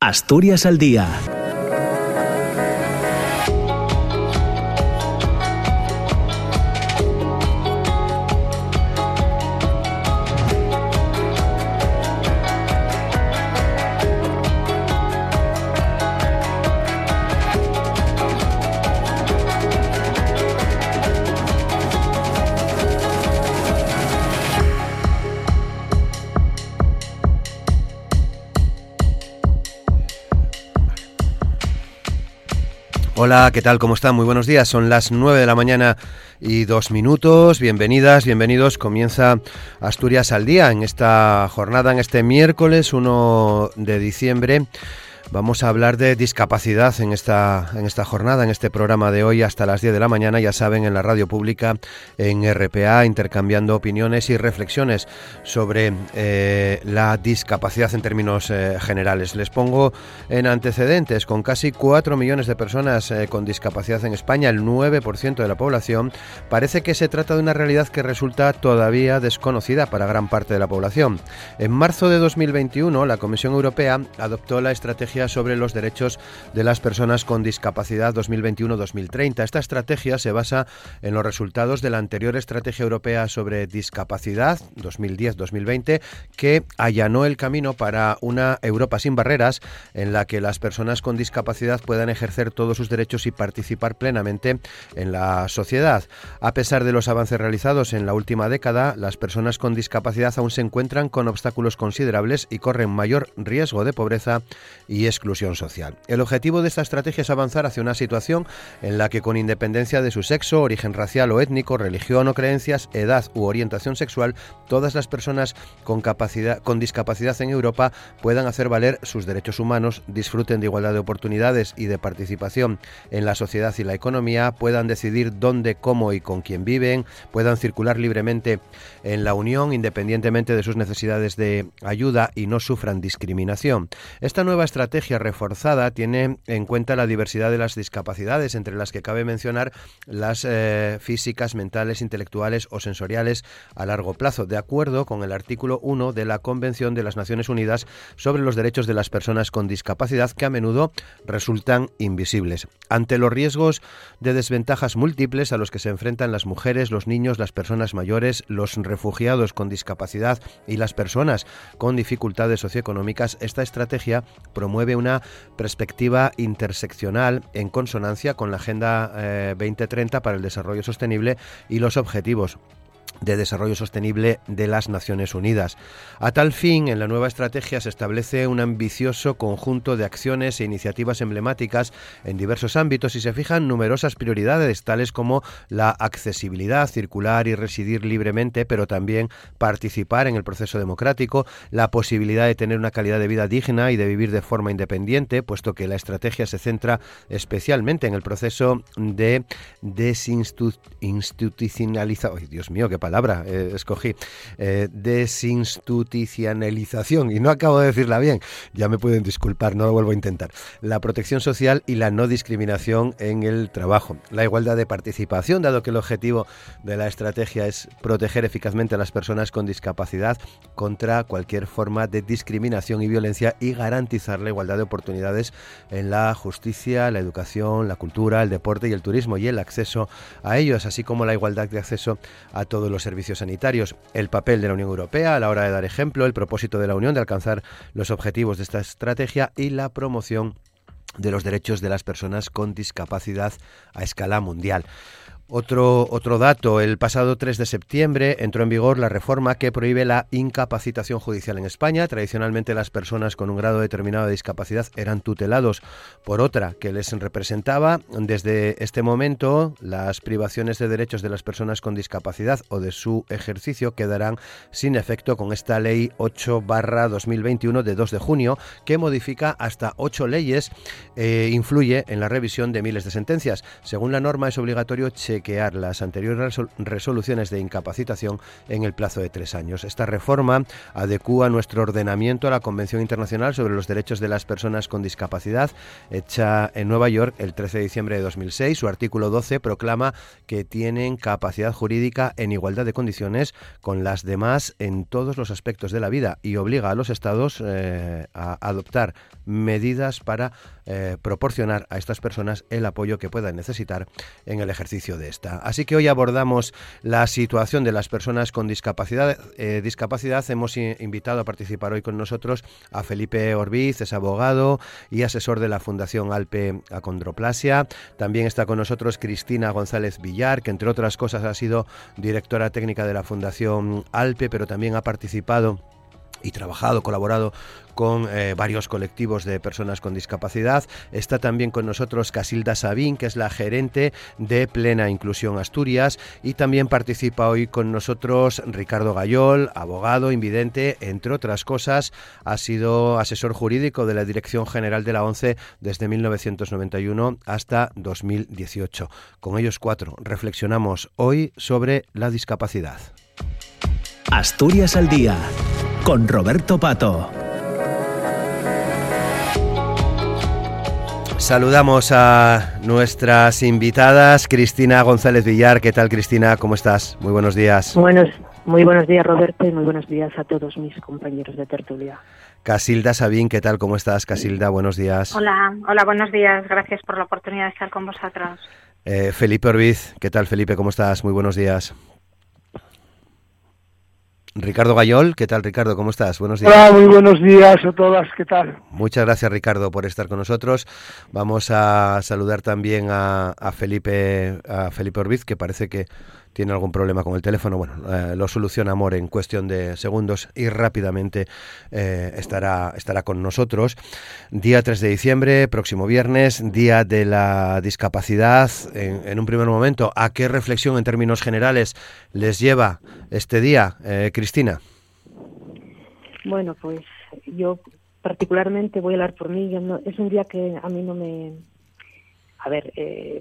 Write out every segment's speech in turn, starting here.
Asturias al día Hola, ¿qué tal? ¿Cómo están? Muy buenos días. Son las 9 de la mañana y dos minutos. Bienvenidas, bienvenidos. Comienza Asturias al día en esta jornada, en este miércoles 1 de diciembre. Vamos a hablar de discapacidad en esta, en esta jornada, en este programa de hoy hasta las 10 de la mañana, ya saben, en la radio pública, en RPA, intercambiando opiniones y reflexiones sobre eh, la discapacidad en términos eh, generales. Les pongo en antecedentes, con casi 4 millones de personas eh, con discapacidad en España, el 9% de la población, parece que se trata de una realidad que resulta todavía desconocida para gran parte de la población. En marzo de 2021, la Comisión Europea adoptó la estrategia sobre los derechos de las personas con discapacidad 2021-2030. Esta estrategia se basa en los resultados de la anterior Estrategia Europea sobre Discapacidad 2010-2020 que allanó el camino para una Europa sin barreras en la que las personas con discapacidad puedan ejercer todos sus derechos y participar plenamente en la sociedad. A pesar de los avances realizados en la última década, las personas con discapacidad aún se encuentran con obstáculos considerables y corren mayor riesgo de pobreza y exclusión social. El objetivo de esta estrategia es avanzar hacia una situación en la que con independencia de su sexo, origen racial o étnico, religión o creencias, edad u orientación sexual, todas las personas con, capacidad, con discapacidad en Europa puedan hacer valer sus derechos humanos, disfruten de igualdad de oportunidades y de participación en la sociedad y la economía, puedan decidir dónde, cómo y con quién viven, puedan circular libremente en la Unión independientemente de sus necesidades de ayuda y no sufran discriminación. Esta nueva estrategia estrategia reforzada tiene en cuenta la diversidad de las discapacidades, entre las que cabe mencionar las eh, físicas, mentales, intelectuales o sensoriales a largo plazo, de acuerdo con el artículo 1 de la Convención de las Naciones Unidas sobre los Derechos de las Personas con Discapacidad, que a menudo resultan invisibles. Ante los riesgos de desventajas múltiples a los que se enfrentan las mujeres, los niños, las personas mayores, los refugiados con discapacidad y las personas con dificultades socioeconómicas, esta estrategia promueve una perspectiva interseccional en consonancia con la Agenda 2030 eh, para el Desarrollo Sostenible y los objetivos de Desarrollo Sostenible de las Naciones Unidas. A tal fin, en la nueva estrategia se establece un ambicioso conjunto de acciones e iniciativas emblemáticas en diversos ámbitos y se fijan numerosas prioridades, tales como la accesibilidad, circular y residir libremente, pero también participar en el proceso democrático, la posibilidad de tener una calidad de vida digna y de vivir de forma independiente, puesto que la estrategia se centra especialmente en el proceso de desinstitucionalización. Dios mío, palabra eh, escogí, eh, desinstitucionalización, y no acabo de decirla bien, ya me pueden disculpar, no lo vuelvo a intentar, la protección social y la no discriminación en el trabajo, la igualdad de participación, dado que el objetivo de la estrategia es proteger eficazmente a las personas con discapacidad contra cualquier forma de discriminación y violencia y garantizar la igualdad de oportunidades en la justicia, la educación, la cultura, el deporte y el turismo y el acceso a ellos, así como la igualdad de acceso a los servicios sanitarios, el papel de la Unión Europea a la hora de dar ejemplo, el propósito de la Unión de alcanzar los objetivos de esta estrategia y la promoción de los derechos de las personas con discapacidad a escala mundial. Otro, otro dato, el pasado 3 de septiembre entró en vigor la reforma que prohíbe la incapacitación judicial en España. Tradicionalmente las personas con un grado determinado de discapacidad eran tutelados por otra que les representaba. Desde este momento las privaciones de derechos de las personas con discapacidad o de su ejercicio quedarán sin efecto con esta ley 8 2021 de 2 de junio que modifica hasta ocho leyes e influye en la revisión de miles de sentencias. Según la norma es obligatorio las anteriores resoluciones de incapacitación en el plazo de tres años. Esta reforma adecúa nuestro ordenamiento a la Convención Internacional sobre los Derechos de las Personas con Discapacidad, hecha en Nueva York el 13 de diciembre de 2006. Su artículo 12 proclama que tienen capacidad jurídica en igualdad de condiciones con las demás en todos los aspectos de la vida y obliga a los estados eh, a adoptar medidas para eh, proporcionar a estas personas el apoyo que puedan necesitar en el ejercicio de esta. Así que hoy abordamos la situación de las personas con discapacidad. Eh, discapacidad. Hemos invitado a participar hoy con nosotros a Felipe Orbiz, es abogado y asesor de la Fundación Alpe Acondroplasia. También está con nosotros Cristina González Villar, que entre otras cosas ha sido directora técnica de la Fundación Alpe, pero también ha participado y trabajado, colaborado con eh, varios colectivos de personas con discapacidad. Está también con nosotros Casilda Sabín, que es la gerente de Plena Inclusión Asturias, y también participa hoy con nosotros Ricardo Gayol, abogado, invidente, entre otras cosas, ha sido asesor jurídico de la Dirección General de la ONCE desde 1991 hasta 2018. Con ellos cuatro reflexionamos hoy sobre la discapacidad. Asturias al día con Roberto Pato. Saludamos a nuestras invitadas, Cristina González Villar. ¿Qué tal, Cristina? ¿Cómo estás? Muy buenos días. Buenos, muy buenos días, Roberto, y muy buenos días a todos mis compañeros de tertulia. Casilda Sabín, ¿qué tal? ¿Cómo estás, Casilda? Buenos días. Hola, hola, buenos días. Gracias por la oportunidad de estar con vosotros. Eh, Felipe Orbiz, ¿qué tal, Felipe? ¿Cómo estás? Muy buenos días. Ricardo Gayol, ¿qué tal Ricardo? ¿Cómo estás? Buenos días. Hola, muy buenos días a todas, ¿qué tal? Muchas gracias Ricardo por estar con nosotros. Vamos a saludar también a, a Felipe a Felipe Orbiz, que parece que tiene algún problema con el teléfono, bueno, eh, lo soluciona Amor en cuestión de segundos y rápidamente eh, estará, estará con nosotros. Día 3 de diciembre, próximo viernes, Día de la Discapacidad. En, un primer momento, ¿a qué reflexión en términos generales les lleva este día, eh, Cristina? Bueno, pues yo particularmente voy a hablar por mí. es un día que a mí no me... A ver,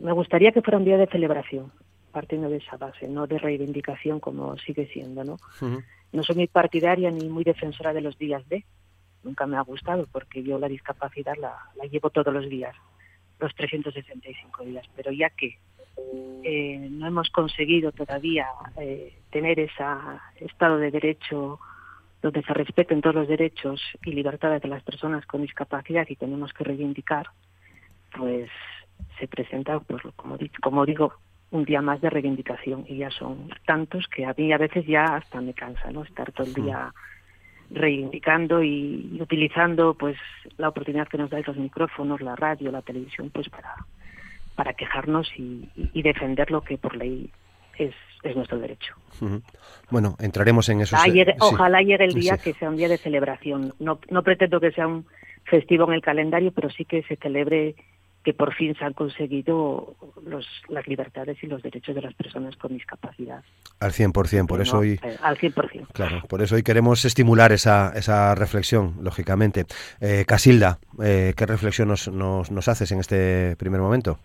me gustaría que fuera un día de celebración partiendo de esa base, no de reivindicación como sigue siendo, ¿no? No soy muy partidaria ni muy defensora de los días de, nunca me ha gustado porque yo la discapacidad la, llevo todos los días, los 365 días, pero ya que eh, no hemos conseguido todavía eh, tener ese estado de derecho donde se respeten todos los derechos y libertades de las personas con discapacidad y tenemos que reivindicar, pues se presenta, pues como, como digo, un día más de reivindicación y ya son tantos que a mí a veces ya hasta me cansa no estar todo el día reivindicando y, utilizando pues la oportunidad que nos dais los micrófonos la radio la televisión pues para para quejarnos y, defender lo que por ley es, es nuestro derecho. Bueno, entraremos en eso. Ojalá llegue el día que sea un día de celebración. No, no pretendo que sea un festivo en el calendario, pero sí que se celebre que por fin se han conseguido los, las libertades y los derechos de las personas con discapacidad. Al 100%, por eso hoy... Eh, al 100%. Claro, por eso hoy queremos estimular esa, esa reflexión, lógicamente. Eh, Casilda, eh, ¿qué reflexión nos, nos, nos, haces en este primer momento?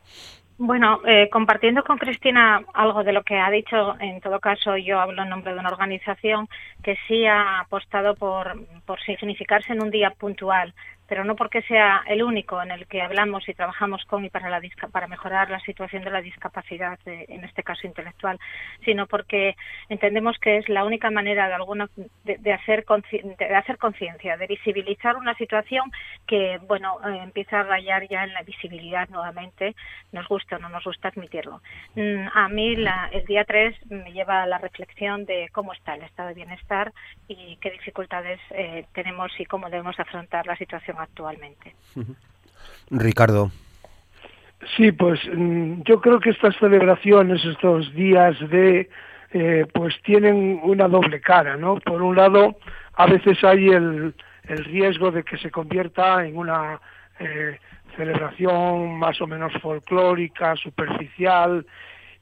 Bueno, eh, compartiendo con Cristina algo de lo que ha dicho, en todo caso yo hablo en nombre de una organización que sí ha apostado por, por significarse en un día puntual pero no porque sea el único en el que hablamos y trabajamos con y para, la, para mejorar la situación de la discapacidad, en este caso intelectual, sino porque entendemos que es la única manera de, alguna, de, hacer de hacer conciencia, de visibilizar una situación que, bueno, eh, empieza a rayar ya en la visibilidad nuevamente, nos gusta o no nos gusta admitirlo. Mm, a mí la, el día 3 me lleva a la reflexión de cómo está el estado de bienestar y qué dificultades eh, tenemos y cómo debemos afrontar la situación actualmente. Ricardo. Sí, pues mm, yo creo que estas celebraciones, estos días de, eh, pues tienen una doble cara, ¿no? Por un lado, a veces hay el, el riesgo de que se convierta en una eh, celebración más o menos folclórica, superficial,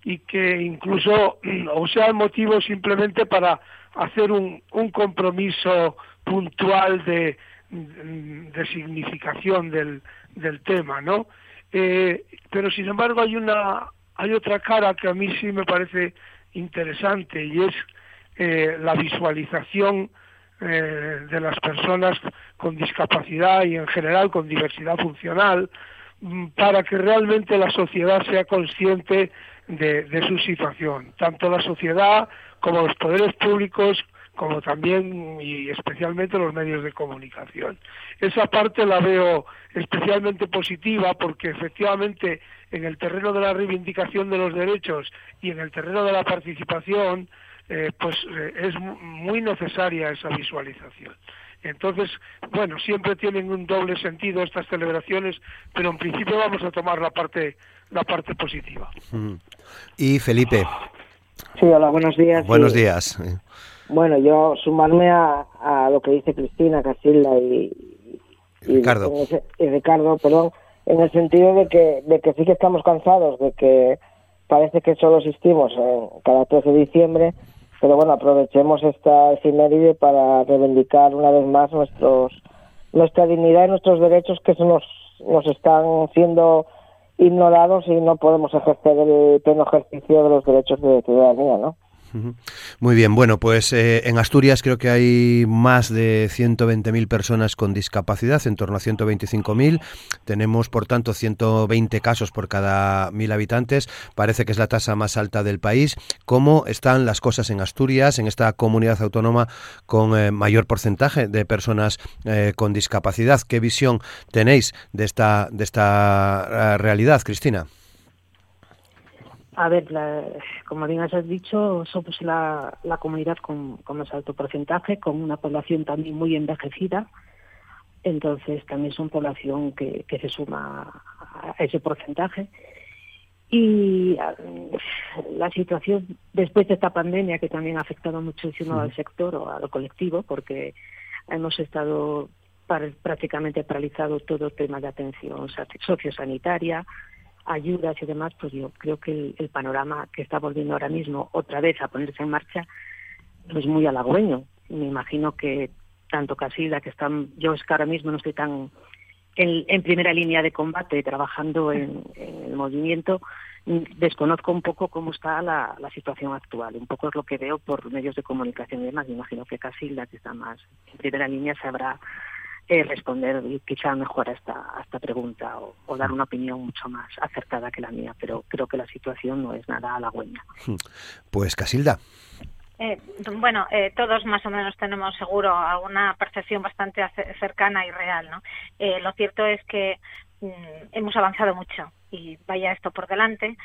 y que incluso, o sea, el motivo simplemente para hacer un, un compromiso puntual de, de significación del, del tema, ¿no? Eh, pero sin embargo hay una hay otra cara que a mí sí me parece interesante y es eh, la visualización eh, de las personas con discapacidad y en general con diversidad funcional mm, para que realmente la sociedad sea consciente de, su situación, tanto la sociedad como los poderes públicos como también y especialmente los medios de comunicación. Esa parte la veo especialmente positiva porque efectivamente en el terreno de la reivindicación de los derechos y en el terreno de la participación eh, pues eh, es muy necesaria esa visualización. Entonces, bueno, siempre tienen un doble sentido estas celebraciones, pero en principio vamos a tomar la parte la parte positiva. Y Felipe. Sí, hola, buenos días. Buenos días. Bueno, yo sumarme a, a lo que dice Cristina Casilda y, Ricardo. y Ricardo, perdón, en el sentido de que, de que sí que estamos cansados, de que parece que solo existimos en cada 13 de diciembre, pero bueno, aprovechemos esta efeméride para reivindicar una vez más nuestros nuestra dignidad y nuestros derechos que se nos, nos están siendo ignorados y no podemos ejercer el pleno ejercicio de los derechos de ciudadanía, ¿no? Muy bien, bueno, pues eh, en Asturias creo que hay más de 120.000 personas con discapacidad, en torno a 125.000. Tenemos, por tanto, 120 casos por cada mil habitantes. Parece que es la tasa más alta del país. ¿Cómo están las cosas en Asturias, en esta comunidad autónoma con eh, mayor porcentaje de personas eh, con discapacidad? ¿Qué visión tenéis de esta, de esta realidad, Cristina? A ver, como bien has dicho, somos la, comunidad con, más alto porcentaje, con una población también muy envejecida. Entonces, también son población que, se suma a ese porcentaje. Y la situación después de esta pandemia, que también ha afectado muchísimo al sector o al colectivo, porque hemos estado prácticamente paralizado todo el tema de atención sociosanitaria, ayudas y demás, pues yo creo que el, panorama que está volviendo ahora mismo otra vez a ponerse en marcha es muy halagüeño. Me imagino que tanto Casilda, que están, yo es que ahora mismo no estoy tan en, primera línea de combate trabajando en, el movimiento, desconozco un poco cómo está la, situación actual. Un poco es lo que veo por medios de comunicación y demás. Me imagino que Casilda, que está más en primera línea, sabrá eh, responder quizá mejor a esta, esta pregunta o, dar una opinión mucho más acertada que la mía, pero creo que la situación no es nada halagüeña. Pues Casilda. Eh, bueno, eh, todos más o menos tenemos seguro alguna percepción bastante cercana y real. ¿no? Eh, lo cierto es que mm, hemos avanzado mucho y vaya esto por delante,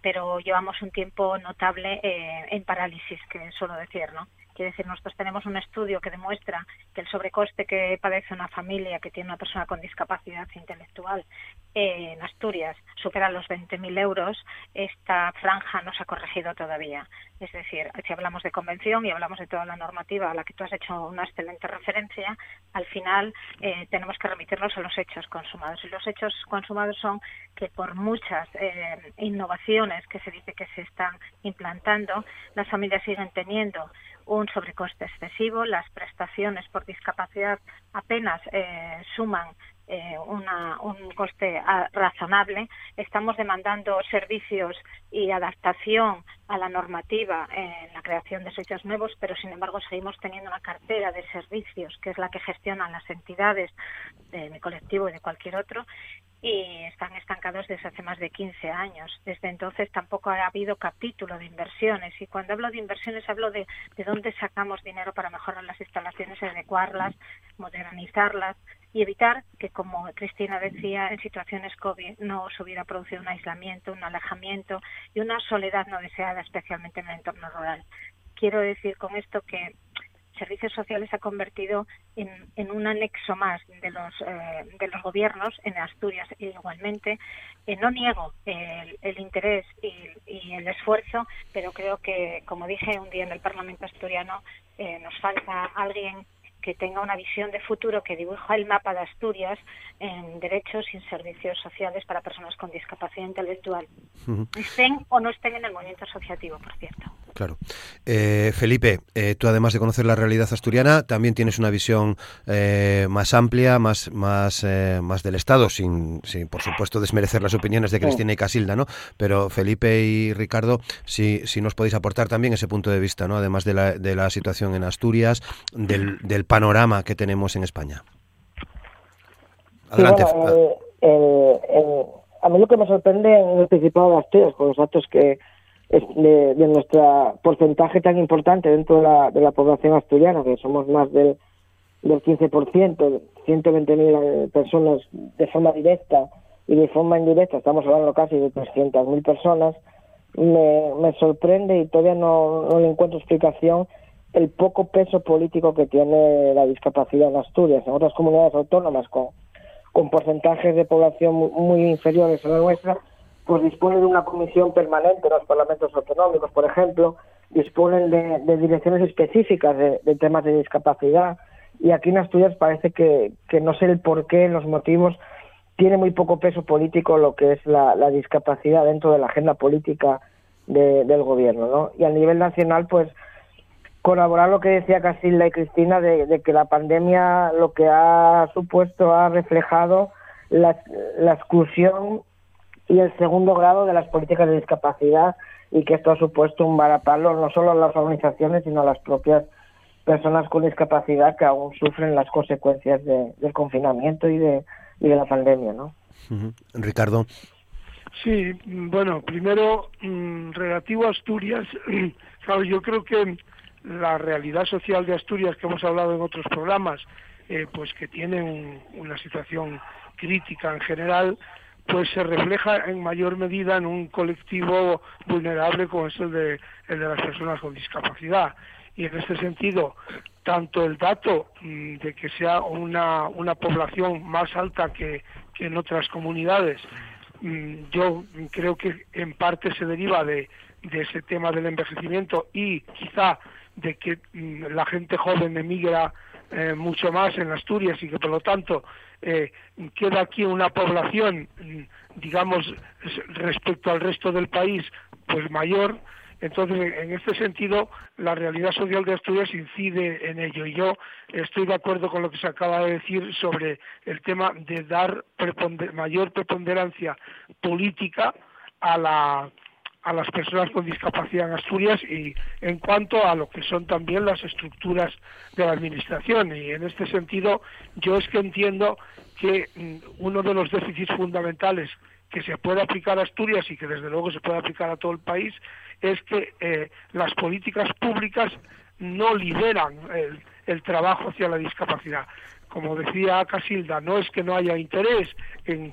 pero llevamos un tiempo notable en parálisis, que suelo decir, ¿no? Quiere decir, nosotros tenemos un estudio que demuestra que el sobrecoste que padece una familia que tiene una persona con discapacidad intelectual en Asturias supera los 20.000 euros. Esta franja no se ha corregido todavía. Es decir, si hablamos de convención y hablamos de toda la normativa a la que tú has hecho una excelente referencia, al final eh, tenemos que remitirnos a los hechos consumados. Y los hechos consumados son que por muchas eh, innovaciones que se dice que se están implantando, las familias siguen teniendo un sobrecoste excesivo, las prestaciones por discapacidad apenas eh, suman eh, un coste ah, razonable. Estamos demandando servicios y adaptación a la normativa en la creación de servicios nuevos, pero sin embargo seguimos teniendo una cartera de servicios que es la que gestionan las entidades de mi colectivo y de cualquier otro y están estancados desde hace más de 15 años. Desde entonces tampoco ha habido capítulo de inversiones y cuando hablo de inversiones hablo de, de dónde sacamos dinero para mejorar las instalaciones, adecuarlas, modernizarlas y evitar que, como Cristina decía, en situaciones COVID no se hubiera producido un aislamiento, un alejamiento y una soledad no deseada, especialmente en el entorno rural. Quiero decir con esto que servicios sociales se ha convertido en, un anexo más de los eh, de los gobiernos en Asturias igualmente. Eh, no niego el, interés y, el esfuerzo pero creo que como dije un día en el Parlamento asturiano eh, nos falta alguien que tenga una visión de futuro que dibuja el mapa de Asturias en derechos y servicios sociales para personas con discapacidad intelectual, estén o no estén en el movimiento asociativo, por cierto. Claro. Eh, Felipe, eh, tú además de conocer la realidad asturiana, también tienes una visión eh, más amplia, más, más, más del Estado, sin, sin, por supuesto, desmerecer las opiniones de Cristina y Casilda, ¿no? Pero Felipe y Ricardo, si, si nos podéis aportar también ese punto de vista, ¿no? Además de la, de la situación en Asturias, del, del panorama que tenemos en España. Adelante. a mí lo que me sorprende en el Principado de Asturias, con los datos que de, de nuestro porcentaje tan importante dentro de la, de la población asturiana, que somos más del, del 15%, 120.000 personas de forma directa y de forma indirecta, estamos hablando casi de 300.000 personas, me, me sorprende y todavía no, no le encuentro explicación el poco peso político que tiene la discapacidad en Asturias. En otras comunidades autónomas con, con porcentajes de población muy inferiores a la nuestra, pues disponen de una comisión permanente en los parlamentos autonómicos, por ejemplo, disponen de, direcciones específicas de, temas de discapacidad y aquí en Asturias parece que, que no sé el por qué, los motivos, tiene muy poco peso político lo que es la, discapacidad dentro de la agenda política del gobierno, ¿no? Y a nivel nacional, pues colaborar lo que decía Casilda y Cristina de, de que la pandemia lo que ha supuesto ha reflejado la, la exclusión y el segundo grado de las políticas de discapacidad y que esto ha supuesto un varapalo no solo a las organizaciones sino a las propias personas con discapacidad que aún sufren las consecuencias del confinamiento y de, y de la pandemia, ¿no? Ricardo. Sí, bueno, primero, mm, relativo a Asturias, claro, yo creo que la realidad social de Asturias que hemos hablado en otros programas, eh, pues que tienen una situación crítica en general, pues se refleja en mayor medida en un colectivo vulnerable como es el de, el de las personas con discapacidad. Y en este sentido, tanto el dato mm, de que sea una, una población más alta que, que en otras comunidades, mm, yo creo que en parte se deriva de, de ese tema del envejecimiento y quizá de que mm, la gente joven emigra eh, mucho más en Asturias y que por lo tanto eh, queda aquí una población, digamos, respecto al resto del país, pues mayor. Entonces, en este sentido, la realidad social de Asturias incide en ello. Y yo estoy de acuerdo con lo que se acaba de decir sobre el tema de dar mayor preponderancia política a la a las personas con discapacidad en Asturias y en cuanto a lo que son también las estructuras de la administración. Y en este sentido, yo es que entiendo que mm, uno de los déficits fundamentales que se puede aplicar a Asturias y que desde luego se puede aplicar a todo el país es que eh, las políticas públicas no lideran el trabajo hacia la discapacidad como decía Casilda, no es que no haya interés en,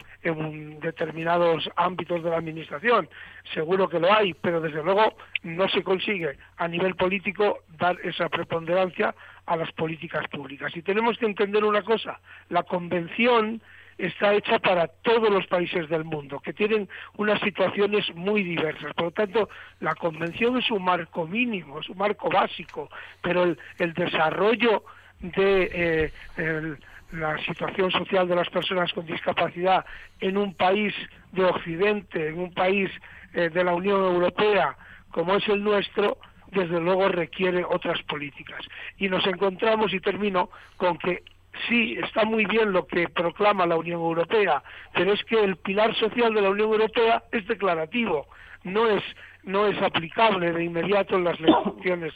determinados ámbitos de la Administración, seguro que lo hay, pero desde luego no se consigue a nivel político dar esa preponderancia a las políticas públicas. Y tenemos que entender una cosa, la Convención está hecha para todos los países del mundo, que tienen unas situaciones muy diversas. Por lo tanto, la Convención es un marco mínimo, es un marco básico, pero el, el desarrollo de eh, la situación social de las personas con discapacidad en un país de Occidente, en un país eh, de la Unión Europea como es el nuestro, desde luego requiere otras políticas. Y nos encontramos, y termino, con que sí, está muy bien lo que proclama la Unión Europea, pero es que el pilar social de la Unión Europea es declarativo, no es no es aplicable de inmediato en las legislaciones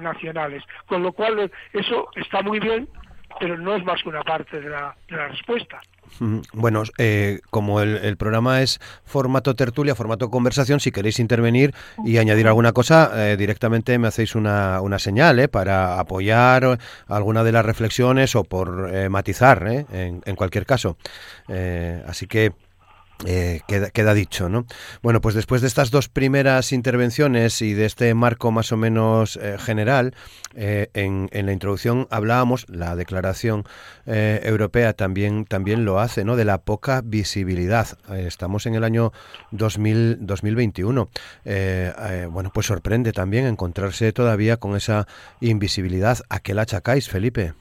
nacionales. Con lo cual, eso está muy bien, pero no es más que una parte de la, de la respuesta. Bueno, eh, como el, programa es formato tertulia, formato conversación, si queréis intervenir y añadir alguna cosa, eh, directamente me hacéis una, una señal eh, para apoyar alguna de las reflexiones o por matizar, en, en, cualquier caso. así que eh, queda, dicho, ¿no? Bueno, pues después de estas dos primeras intervenciones y de este marco más o menos eh, general, eh, en, la introducción hablábamos, la Declaración Europea también, también lo hace, ¿no? De la poca visibilidad. estamos en el año 2000, 2021. bueno, pues sorprende también encontrarse todavía con esa invisibilidad. ¿A qué la achacáis, Felipe?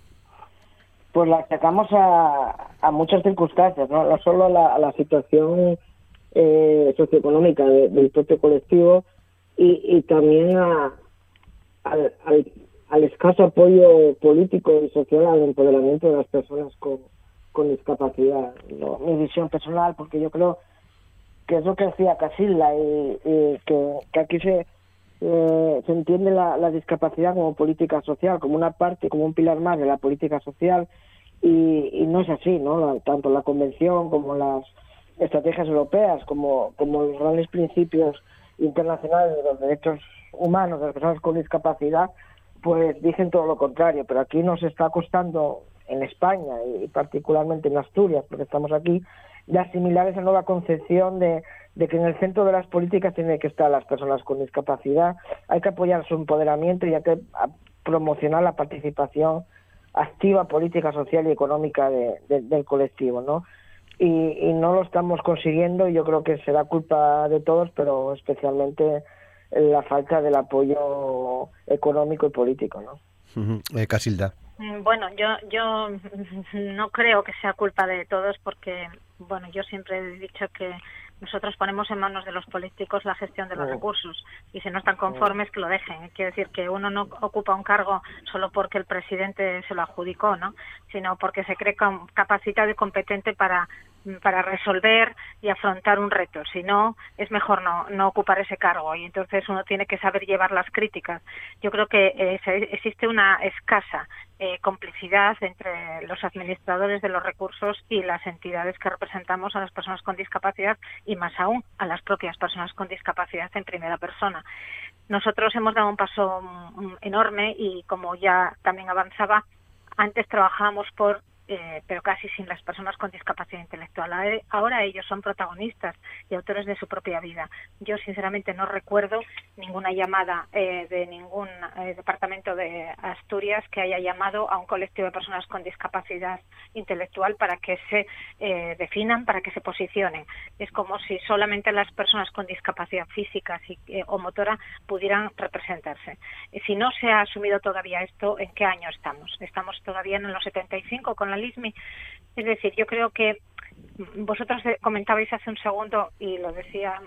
Pues la sacamos a, a muchas circunstancias, no, solo a la, situación eh, socioeconómica del propio colectivo y, también a, al, escaso apoyo político y social al empoderamiento de las personas con, con discapacidad. ¿no? Mi visión personal, porque yo creo que es lo que decía Casilda y, que, aquí se, eh, se entiende la, discapacidad como política social, como una parte, como un pilar más de la política social y, y no es así, ¿no? La, tanto la convención como las estrategias europeas, como, como los grandes principios internacionales de los derechos humanos de las personas con discapacidad, pues dicen todo lo contrario, pero aquí nos está costando en España y particularmente en Asturias, porque estamos aquí, de asimilar esa nueva concepción de, de que en el centro de las políticas tienen que estar las personas con discapacidad, hay que apoyar su empoderamiento y hay que promocionar la participación activa política, social y económica de, de, del colectivo, ¿no? Y, y, no lo estamos consiguiendo y yo creo que será culpa de todos, pero especialmente la falta del apoyo económico y político, ¿no? Uh -huh. eh, Casilda. Bueno, yo yo no creo que sea culpa de todos porque bueno, yo siempre he dicho que nosotros ponemos en manos de los políticos la gestión de los recursos y si no están conformes que lo dejen. Quiere decir que uno no ocupa un cargo solo porque el presidente se lo adjudicó, ¿no? Sino porque se cree capacitado y competente para para resolver y afrontar un reto. Si no, es mejor no, no ocupar ese cargo y entonces uno tiene que saber llevar las críticas. Yo creo que eh, existe una escasa eh, complicidad entre los administradores de los recursos y las entidades que representamos a las personas con discapacidad y más aún a las propias personas con discapacidad en primera persona. Nosotros hemos dado un paso um, enorme y como ya también avanzaba, antes trabajábamos por eh, pero casi sin las personas con discapacidad intelectual. Ahora ellos son protagonistas y autores de su propia vida. Yo, sinceramente, no recuerdo ninguna llamada eh, de ningún eh, departamento de Asturias que haya llamado a un colectivo de personas con discapacidad intelectual para que se eh, definan, para que se posicionen. Es como si solamente las personas con discapacidad física eh, o motora pudieran representarse. Si no se ha asumido todavía esto, ¿en qué año estamos? Estamos todavía en los 75 con Es decir, yo creo que vosotros comentabais hace un segundo y lo decía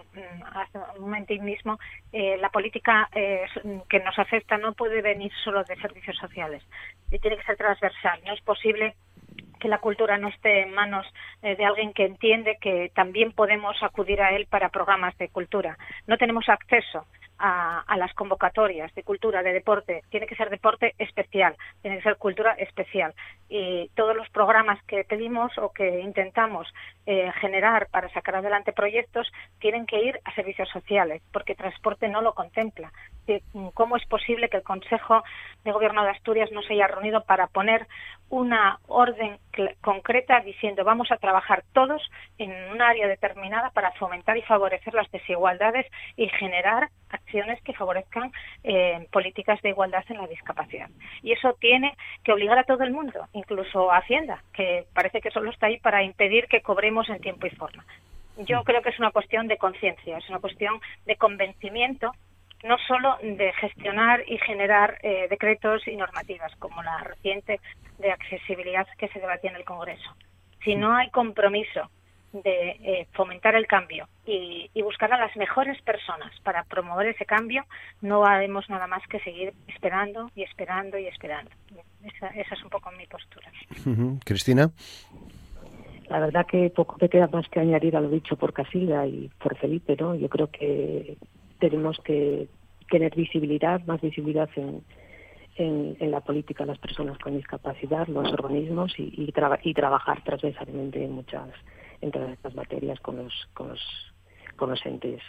hace un momento mismo, eh, la política eh, que nos afecta no puede venir solo de servicios sociales, tiene que ser transversal. No es posible que la cultura no esté en manos eh, de alguien que entiende que también podemos acudir a él para programas de cultura. No tenemos acceso a, a, las convocatorias de cultura, de deporte. Tiene que ser deporte especial, tiene que ser cultura especial. Y todos los programas que pedimos o que intentamos eh, generar para sacar adelante proyectos tienen que ir a servicios sociales, porque transporte no lo contempla. ¿Cómo es posible que el Consejo de Gobierno de Asturias no se haya reunido para poner una orden concreta diciendo vamos a trabajar todos en un área determinada para fomentar y favorecer las desigualdades y generar acciones que favorezcan eh, políticas de igualdad en la discapacidad. Y eso tiene que obligar a todo el mundo, incluso a Hacienda, que parece que solo está ahí para impedir que cobremos en tiempo y forma. Yo creo que es una cuestión de conciencia, es una cuestión de convencimiento no solo de gestionar y generar eh, decretos y normativas, como la reciente de accesibilidad que se debatía en el Congreso. Si no hay compromiso de eh, fomentar el cambio y, y, buscar a las mejores personas para promover ese cambio, no haremos nada más que seguir esperando y esperando y esperando. Esa, esa es un poco mi postura. Uh -huh. Cristina. La verdad que poco me queda más que añadir a lo dicho por Casilda y por Felipe, ¿no? Yo creo que tenemos que tener visibilidad, más visibilidad en, en, en, la política de las personas con discapacidad, los organismos y, y, y trabajar transversalmente en muchas en todas estas materias con los con los con los entes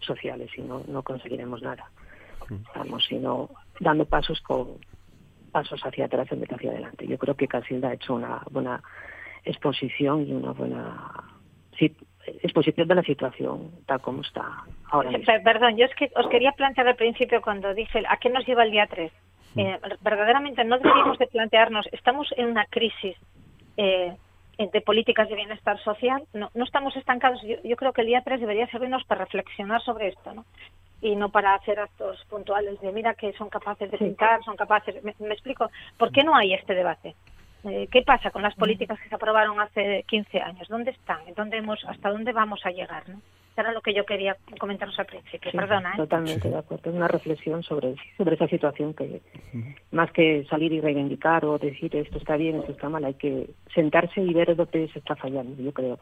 sociales y no, no conseguiremos nada. Vamos sino dando pasos con pasos hacia atrás en vez hacia adelante. Yo creo que Casilda ha hecho una buena exposición y una buena sí, exposición de la situación tal como está ahora mismo. Perdón, yo es que os quería plantear al principio cuando dije ¿a qué nos lleva el día 3? Eh, verdaderamente no deberíamos de plantearnos, estamos en una crisis eh, de políticas de bienestar social, no, no estamos estancados. Yo, yo, creo que el día 3 debería servirnos para reflexionar sobre esto, ¿no? Y no para hacer actos puntuales de mira que son capaces de pintar, son capaces. Me, me explico, ¿por qué no hay este debate? Eh, ¿Qué pasa con las políticas que se aprobaron hace 15 años? ¿Dónde están? ¿Dónde hemos, ¿Hasta dónde vamos a llegar? ¿no? era lo que yo quería comentaros al principio. Perdona. ¿eh? Totalmente de acuerdo. Es una reflexión sobre, sobre esa situación que, más que salir y reivindicar o decir esto está bien, esto está mal, hay que sentarse y ver dónde se está fallando, yo creo.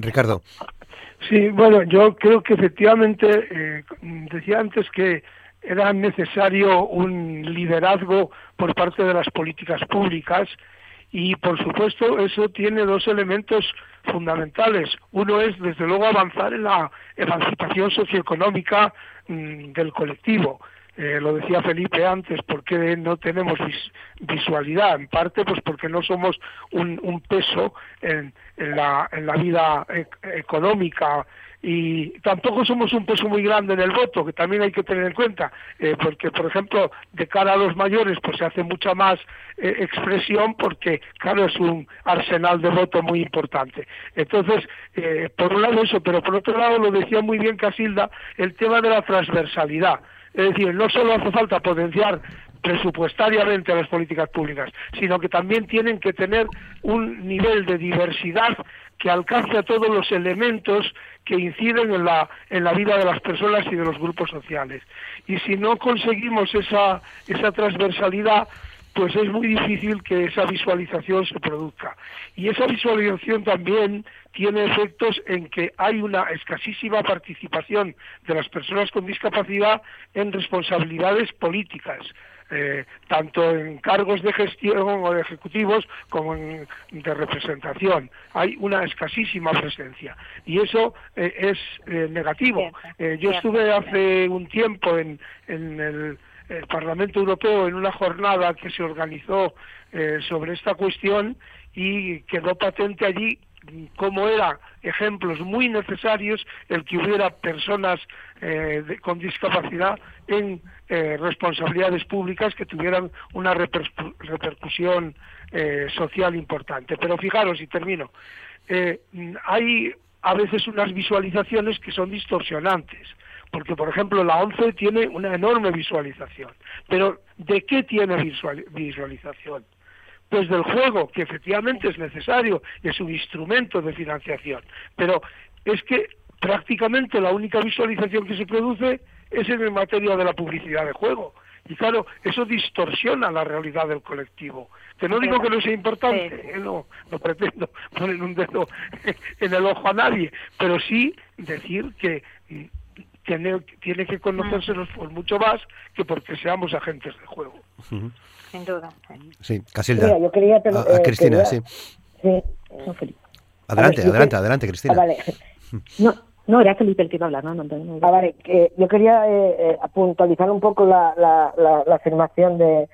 Ricardo. Sí, bueno, yo creo que efectivamente, eh, decía antes que era necesario un liderazgo por parte de las políticas públicas y por supuesto eso tiene dos elementos fundamentales. Uno es desde luego avanzar en la emancipación socioeconómica mm, del colectivo. Eh, lo decía Felipe antes, porque no tenemos visualidad, en parte pues porque no somos un, peso en, en, la, en la vida e-, económica y tampoco somos un peso muy grande en el voto, que también hay que tener en cuenta, eh, porque por ejemplo de cara a los mayores pues se hace mucha más eh, expresión porque claro es un arsenal de voto muy importante. Entonces, eh, por un lado eso, pero por otro lado lo decía muy bien Casilda, el tema de la transversalidad. Es decir, no solo hace falta potenciar presupuestariamente las políticas públicas, sino que también tienen que tener un nivel de diversidad que alcance a todos los elementos que inciden en la, en la vida de las personas y de los grupos sociales. Y si no conseguimos esa, esa transversalidad, pues es muy difícil que esa visualización se produzca. Y esa visualización también tiene efectos en que hay una escasísima participación de las personas con discapacidad en responsabilidades políticas. Eh, tanto en cargos de gestión o de ejecutivos como en, de representación. Hay una escasísima presencia y eso eh, es eh, negativo. yo estuve hace un tiempo en, en el, Parlamento Europeo en una jornada que se organizó sobre esta cuestión y quedó patente allí cómo eran ejemplos muy necesarios el que hubiera personas con discapacidad en eh, responsabilidades públicas que tuvieran una repercusión eh, social importante. Pero fijaros, y termino, eh, hay a veces unas visualizaciones que son distorsionantes, porque por ejemplo la ONCE tiene una enorme visualización, pero ¿de qué tiene visualización? Pues del juego, que efectivamente es necesario, es un instrumento de financiación, pero es que prácticamente la única visualización que se produce es en materia de la publicidad de juego. Y claro, eso distorsiona la realidad del colectivo. Que no digo que no sea importante, eh, no, no pretendo poner un dedo en el ojo a nadie, pero sí decir que mm, tiene, tiene que conocérselos por mucho más que porque seamos agentes de juego. Sin duda. Sí, Casilda. yo quería, ah, ah, Cristina, sí. sí. Adelante, adelante, adelante, Cristina. Ah, vale. No, no, era Felipe el que iba a hablar, ¿no? no, ah, vale, yo quería eh, eh, puntualizar un poco la, la, la, afirmación de,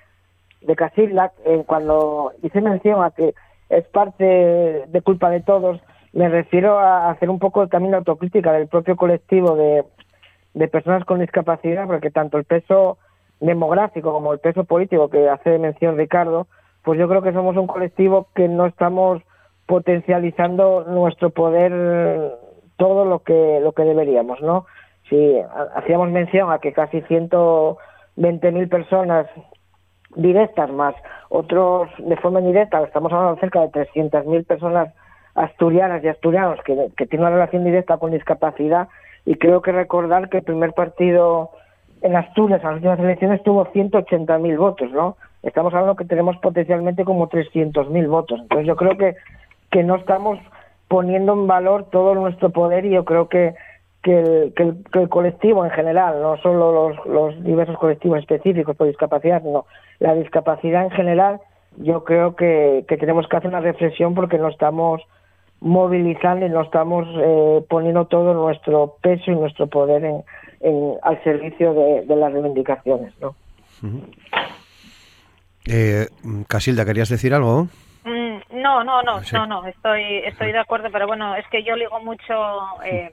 de Casilda eh, cuando hice mención a que es parte de culpa de todos, me refiero a hacer un poco también autocrítica del propio colectivo de, de personas con discapacidad, porque tanto el peso demográfico como el peso político que hace mención Ricardo, pues yo creo que somos un colectivo que no estamos potencializando nuestro poder todo lo que lo que deberíamos, ¿no? Si hacíamos mención a que casi 120.000 personas directas más otros de forma indirecta, estamos hablando de cerca de 300.000 personas asturianas y asturianos que, que tienen una relación directa con discapacidad y creo que recordar que el primer partido en Asturias, en las últimas elecciones, tuvo 180.000 votos, ¿no? Estamos hablando que tenemos potencialmente como 300.000 votos. Entonces yo creo que, que no estamos poniendo en valor todo nuestro poder y yo creo que, que, el, colectivo en general, no solo los, los diversos colectivos específicos por discapacidad, sino la discapacidad en general, yo creo que, que tenemos que hacer una reflexión porque no estamos movilizando y no estamos eh, poniendo todo nuestro peso y nuestro poder en, en al servicio de, de, las reivindicaciones. ¿no? eh, Casilda, ¿querías decir algo? No, no, no, no, no, estoy, estoy de acuerdo, pero bueno, es que yo ligo mucho eh,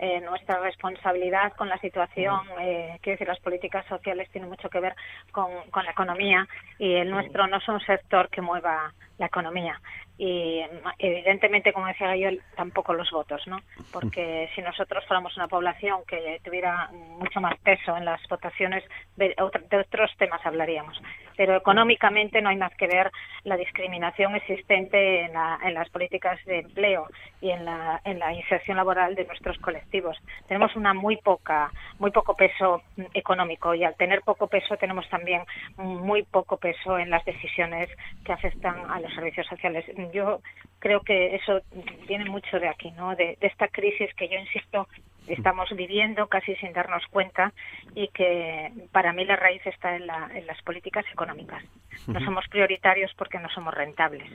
eh, nuestra responsabilidad con la situación, eh, quiero decir, las políticas sociales tienen mucho que ver con, con la economía y el nuestro no es un sector que mueva la economía y evidentemente, como decía yo, tampoco los votos, ¿no? Porque si nosotros fuéramos una población que tuviera mucho más peso en las votaciones, de, otros temas hablaríamos. Pero económicamente no hay más que ver la discriminación existente en, las políticas de empleo y en la, en la inserción laboral de nuestros colectivos. Tenemos una muy poca, muy poco peso económico y al tener poco peso tenemos también muy poco peso en las decisiones que afectan a los servicios sociales. Yo creo que eso viene mucho de aquí, ¿no? de esta crisis que yo insisto estamos viviendo casi sin darnos cuenta y que para mí la raíz está en, las políticas económicas. No somos prioritarios porque no somos rentables.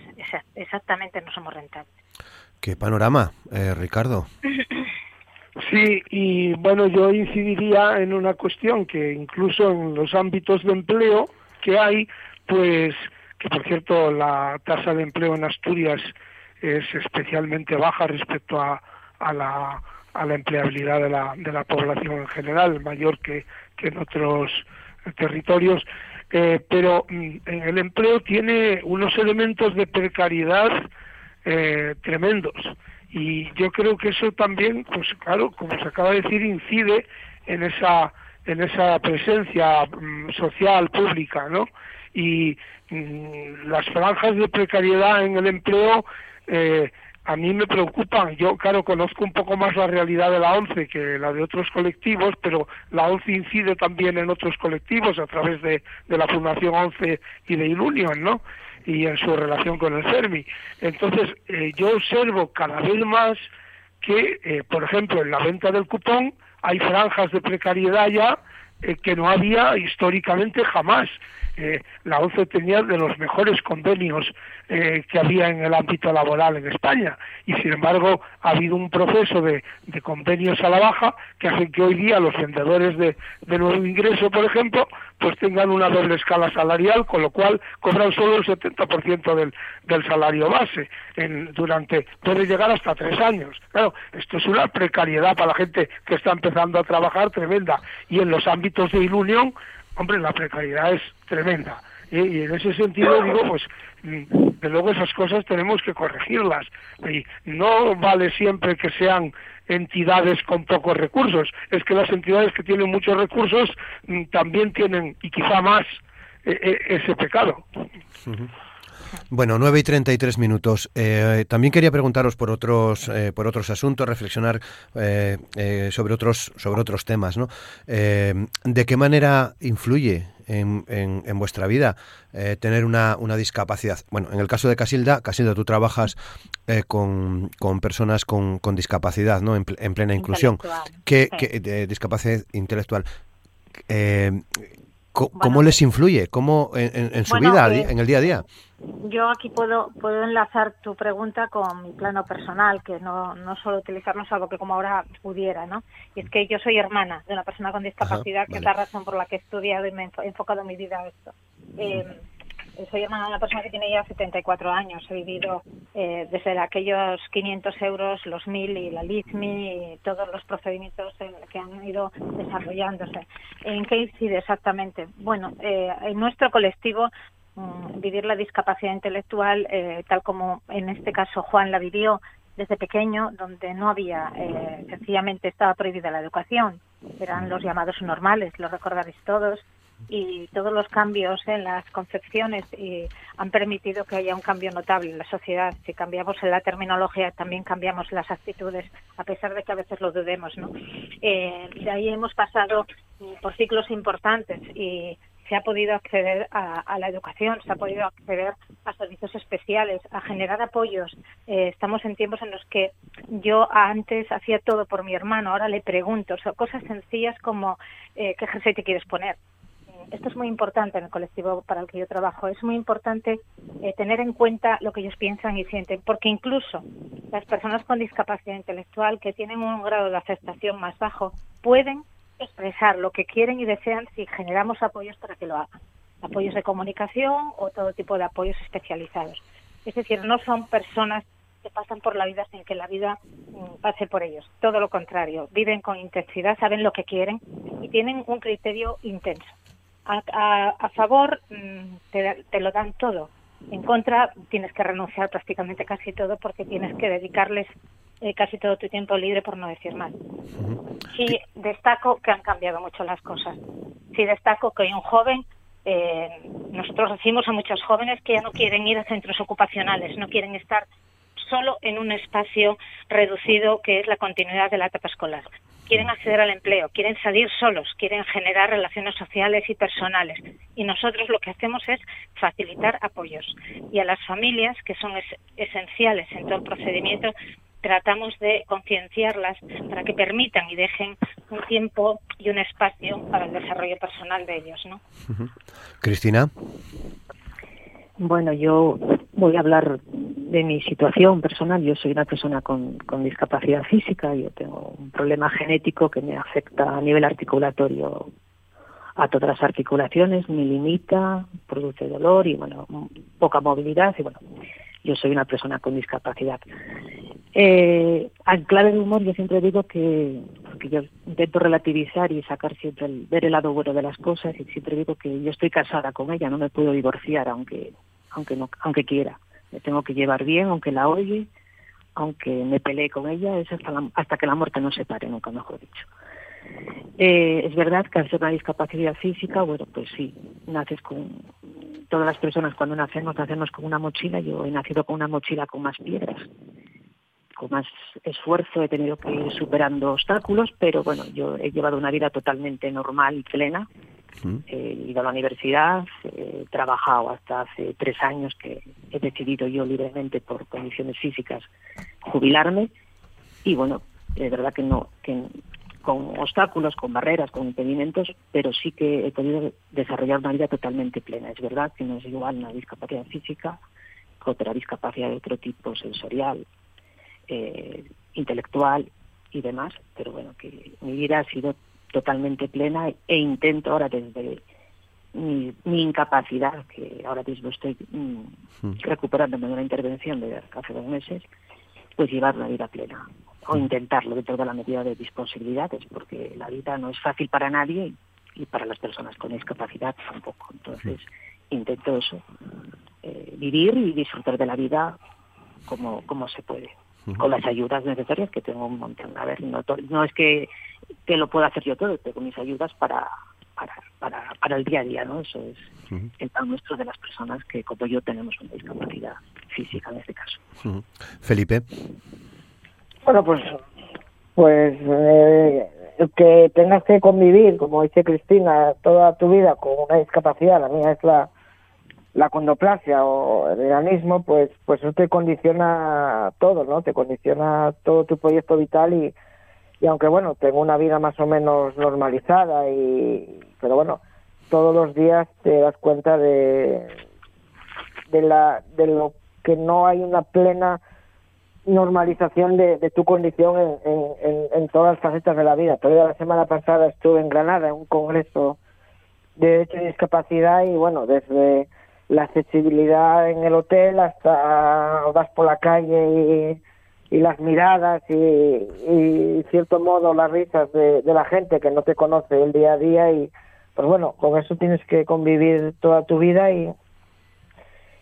Exactamente, no somos rentables. ¿Qué panorama, eh, Ricardo? Sí, y bueno, yo incidiría en una cuestión que incluso en los ámbitos de empleo que hay, pues que por cierto la tasa de empleo en Asturias es especialmente baja respecto a, a la a la empleabilidad de la, de la población en general, mayor que, que en otros territorios, eh, pero mm, en el empleo tiene unos elementos de precariedad eh, tremendos. Y yo creo que eso también, pues claro, como se acaba de decir, incide en esa en esa presencia mm, social pública, ¿no? Y mm, las franjas de precariedad en el empleo eh, a mí me preocupan. Yo, claro, conozco un poco más la realidad de la ONCE que la de otros colectivos, pero la ONCE incide también en otros colectivos a través de, la Fundación ONCE y de Ilunion, ¿no? Y en su relación con el CERMI. Entonces, eh, yo observo cada vez más que, eh, por ejemplo, en la venta del cupón hay franjas de precariedad ya eh, que no había históricamente jamás. Eh, la ONCE tenía de los mejores convenios eh, que había en el ámbito laboral en España y sin embargo ha habido un proceso de, convenios a la baja que hacen que hoy día los vendedores de, nuevo ingreso, por ejemplo, pues tengan una doble escala salarial, con lo cual cobran solo el 70% del, del salario base en, durante, puede llegar hasta tres años. Claro, esto es una precariedad para la gente que está empezando a trabajar tremenda y en los ámbitos de ilunión hombre, la precariedad es tremenda. Y en ese sentido digo, pues, de luego esas cosas tenemos que corregirlas. Y no vale siempre que sean entidades con pocos recursos. Es que las entidades que tienen muchos recursos mm, también tienen, y quizá más, e, e, ese pecado. Bueno, 9 y 33 minutos. Eh, también quería preguntaros por otros, eh, por otros asuntos, reflexionar eh, sobre, otros, sobre otros temas. ¿no? ¿De qué manera influye en, en, vuestra vida tener una, una, discapacidad? Bueno, en el caso de Casilda, Casilda, tú trabajas con, con, personas con, con discapacidad, ¿no? en, plena inclusión. ¿Qué, de discapacidad intelectual? ¿Cómo les influye? ¿Cómo en, su vida, en el día a día? Yo aquí puedo puedo enlazar tu pregunta con mi plano personal, que no, no suelo utilizarlo salvo que como ahora pudiera, ¿no? Y es que yo soy hermana de una persona con discapacidad, que es la razón por la que he estudiado y me he enfocado mi vida a esto. Eh, soy hermana de una persona que tiene ya 74 años. He vivido eh, desde aquellos 500 euros, los 1000 y la LITMI y todos los procedimientos que han ido desarrollándose. ¿En qué incide exactamente? Bueno, eh, en nuestro colectivo mm, vivir la discapacidad intelectual, eh, tal como en este caso Juan la vivió desde pequeño, donde no había, sencillamente estaba prohibida la educación. Eran los llamados normales, lo recordaréis todos, y todos los cambios en las concepciones y han permitido que haya un cambio notable en la sociedad. Si cambiamos en la terminología, también cambiamos las actitudes, a pesar de que a veces lo dudemos. ¿no? Eh, de ahí hemos pasado por ciclos importantes y se ha podido acceder a, la educación, se ha podido acceder a servicios especiales, a generar apoyos. Eh, estamos en tiempos en los que yo antes hacía todo por mi hermano, ahora le pregunto, son cosas sencillas como eh, qué jersey te quieres poner, esto es muy importante en el colectivo para el que yo trabajo, es muy importante eh, tener en cuenta lo que ellos piensan y sienten, porque incluso las personas con discapacidad intelectual que tienen un grado de aceptación más bajo pueden expresar lo que quieren y desean si generamos apoyos para que lo hagan, apoyos de comunicación o todo tipo de apoyos especializados. Es decir, no son personas que pasan por la vida sin que la vida mm, pase por ellos. Todo lo contrario, viven con intensidad, saben lo que quieren y tienen un criterio intenso a, favor mm, te, lo dan todo. En contra tienes que renunciar prácticamente casi todo porque tienes que dedicarles eh, casi todo tu tiempo libre, por no decir más. Sí destaco que han cambiado mucho las cosas. Sí destaco que hoy un joven eh, nosotros decimos a muchos jóvenes que ya no quieren ir a centros ocupacionales, no quieren estar solo en un espacio reducido que es la continuidad de la etapa escolar. Quieren acceder al empleo, quieren salir solos, quieren generar relaciones sociales y personales. Y nosotros lo que hacemos es facilitar apoyos. Y a las familias, que son esenciales en todo el procedimiento, tratamos de concienciarlas para que permitan y dejen un tiempo y un espacio para el desarrollo personal de ellos, ¿no? Cristina. Bueno, yo voy a hablar de mi situación personal. Yo soy una persona con, con, discapacidad física. Yo tengo un problema genético que me afecta a nivel articulatorio a todas las articulaciones, me limita, produce dolor y, bueno, poca movilidad. Y, bueno, yo soy una persona con discapacidad. Eh, al clave de humor yo siempre digo que, porque yo intento relativizar y sacar siempre, el, ver el lado bueno de las cosas y siempre digo que yo estoy casada con ella, no me puedo divorciar aunque, aunque, no, aunque quiera. Me tengo que llevar bien, aunque la oye, aunque me pelee con ella, es hasta, hasta que la muerte nos separe, nunca mejor dicho. Eh, es verdad que al ser una discapacidad física, bueno, pues sí, naces con... Todas las personas cuando nacemos, nacemos con una mochila. Yo he nacido con una mochila con más piedras, con más esfuerzo, he tenido que ir superando obstáculos, pero bueno, yo he llevado una vida totalmente normal y plena. He ido a la universidad, he trabajado hasta hace tres años que he decidido yo libremente por condiciones físicas jubilarme y bueno, es verdad que no, que con obstáculos, con barreras, con impedimentos, pero sí que he podido desarrollar una vida totalmente plena. Es verdad que no es igual una discapacidad física que otra discapacidad de otro tipo, sensorial, eh, intelectual y demás, pero bueno, que mi vida ha sido totalmente plena e intento ahora desde mi, incapacidad, que ahora mismo estoy mm, hmm. recuperándome de una intervención de hace dos meses, pues llevar una vida plena o intentarlo dentro de la medida de disponibilidades, porque la vida no es fácil para nadie y para las personas con discapacidad tampoco. Entonces, intento eso, eh, vivir y disfrutar de la vida como, como se puede, con las ayudas necesarias que tengo un montón. A ver, no, no es que, que lo pueda hacer yo todo, tengo mis ayudas para, para, para, para el día a día, ¿no? Eso es el pan nuestro de las personas que, como yo, tenemos una discapacidad física en este caso. Felipe. Bueno, pues, pues eh, que tengas que convivir, como dice Cristina, toda tu vida con una discapacidad, la mía es la, la condoplasia o el organismo, pues, pues eso te condiciona todo, ¿no? Te condiciona todo tu proyecto vital y, y aunque bueno, tengo una vida más o menos normalizada y, pero bueno, todos los días te das cuenta de, de la, de lo que no hay una plena normalización de, tu condición en, en, todas las facetas de la vida. Todavía la semana pasada estuve en Granada en un congreso de derecho y discapacidad y bueno, desde la accesibilidad en el hotel hasta vas por la calle y, y las miradas y, y cierto modo las risas de, la gente que no te conoce el día a día y pues bueno, con eso tienes que convivir toda tu vida y,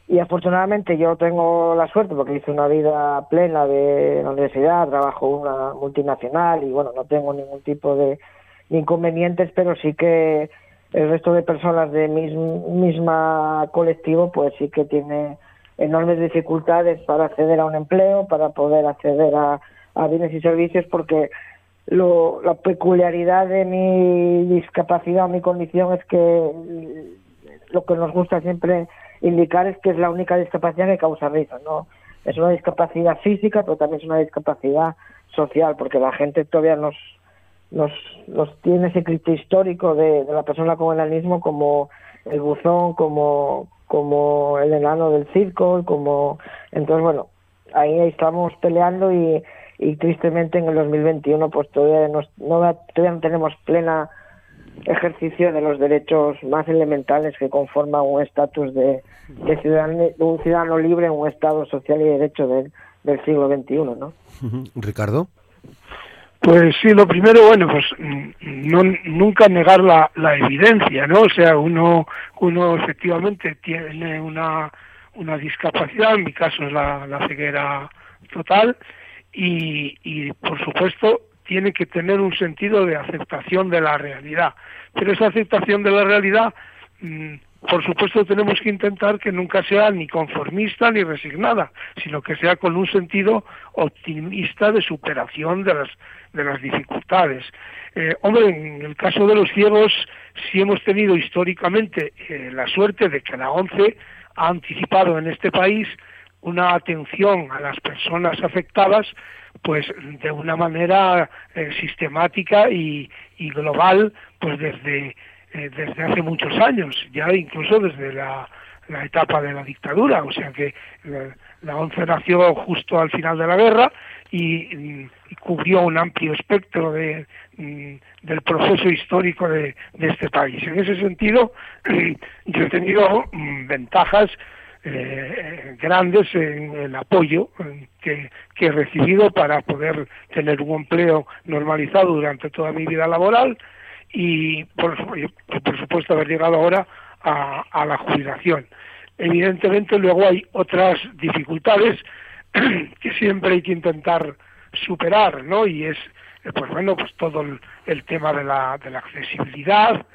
y afortunadamente yo tengo la suerte porque hice una vida plena de la universidad, trabajo una multinacional y bueno, no tengo ningún tipo de inconvenientes, pero sí que el resto de personas de mi misma colectivo pues sí que tiene enormes dificultades para acceder a un empleo, para poder acceder a, bienes y servicios porque lo, la peculiaridad de mi discapacidad o mi condición es que lo que nos gusta siempre indicar es que es la única discapacidad que causa risa, ¿no? Es una discapacidad física, pero también es una discapacidad social, porque la gente todavía nos, nos, tiene ese criterio histórico de, la persona con enanismo como el buzón, como, como el enano del circo, como... Entonces, bueno, ahí estamos peleando y, y tristemente en el 2021 pues todavía no, todavía no tenemos plena ejercicio de los derechos más elementales que conforman un estatus de, de, un ciudadano libre en un Estado social y de derecho del siglo XXI, ¿no? Ricardo. Pues sí, lo primero, bueno, pues no, nunca negar la, la evidencia, ¿no? O sea, uno, uno efectivamente tiene una, una discapacidad, en mi caso es la, la ceguera total, y, y por supuesto tiene que tener un sentido de aceptación de la realidad. Pero esa aceptación de la realidad mm, por supuesto tenemos que intentar que nunca sea ni conformista ni resignada, sino que sea con un sentido optimista de superación de las, de las dificultades. Eh, hombre, en el caso de los ciegos, sí hemos tenido históricamente eh, la suerte de que la ONCE ha anticipado en este país una atención a las personas afectadas pues de una manera eh, sistemática y, global pues desde eh, desde hace muchos años, ya incluso desde la, etapa de la dictadura, o sea que la, ONCE nació justo al final de la guerra y, cubrió un amplio espectro de, mm, del proceso histórico de, este país. En ese sentido, yo he tenido mm, ventajas eh, grandes en el apoyo que, que, he recibido para poder tener un empleo normalizado durante toda mi vida laboral y por, por supuesto haber llegado ahora a, la jubilación. Evidentemente luego hay otras dificultades que siempre hay que intentar superar, ¿no? Y es, eh, pues bueno, pues todo el, tema de la, de la accesibilidad,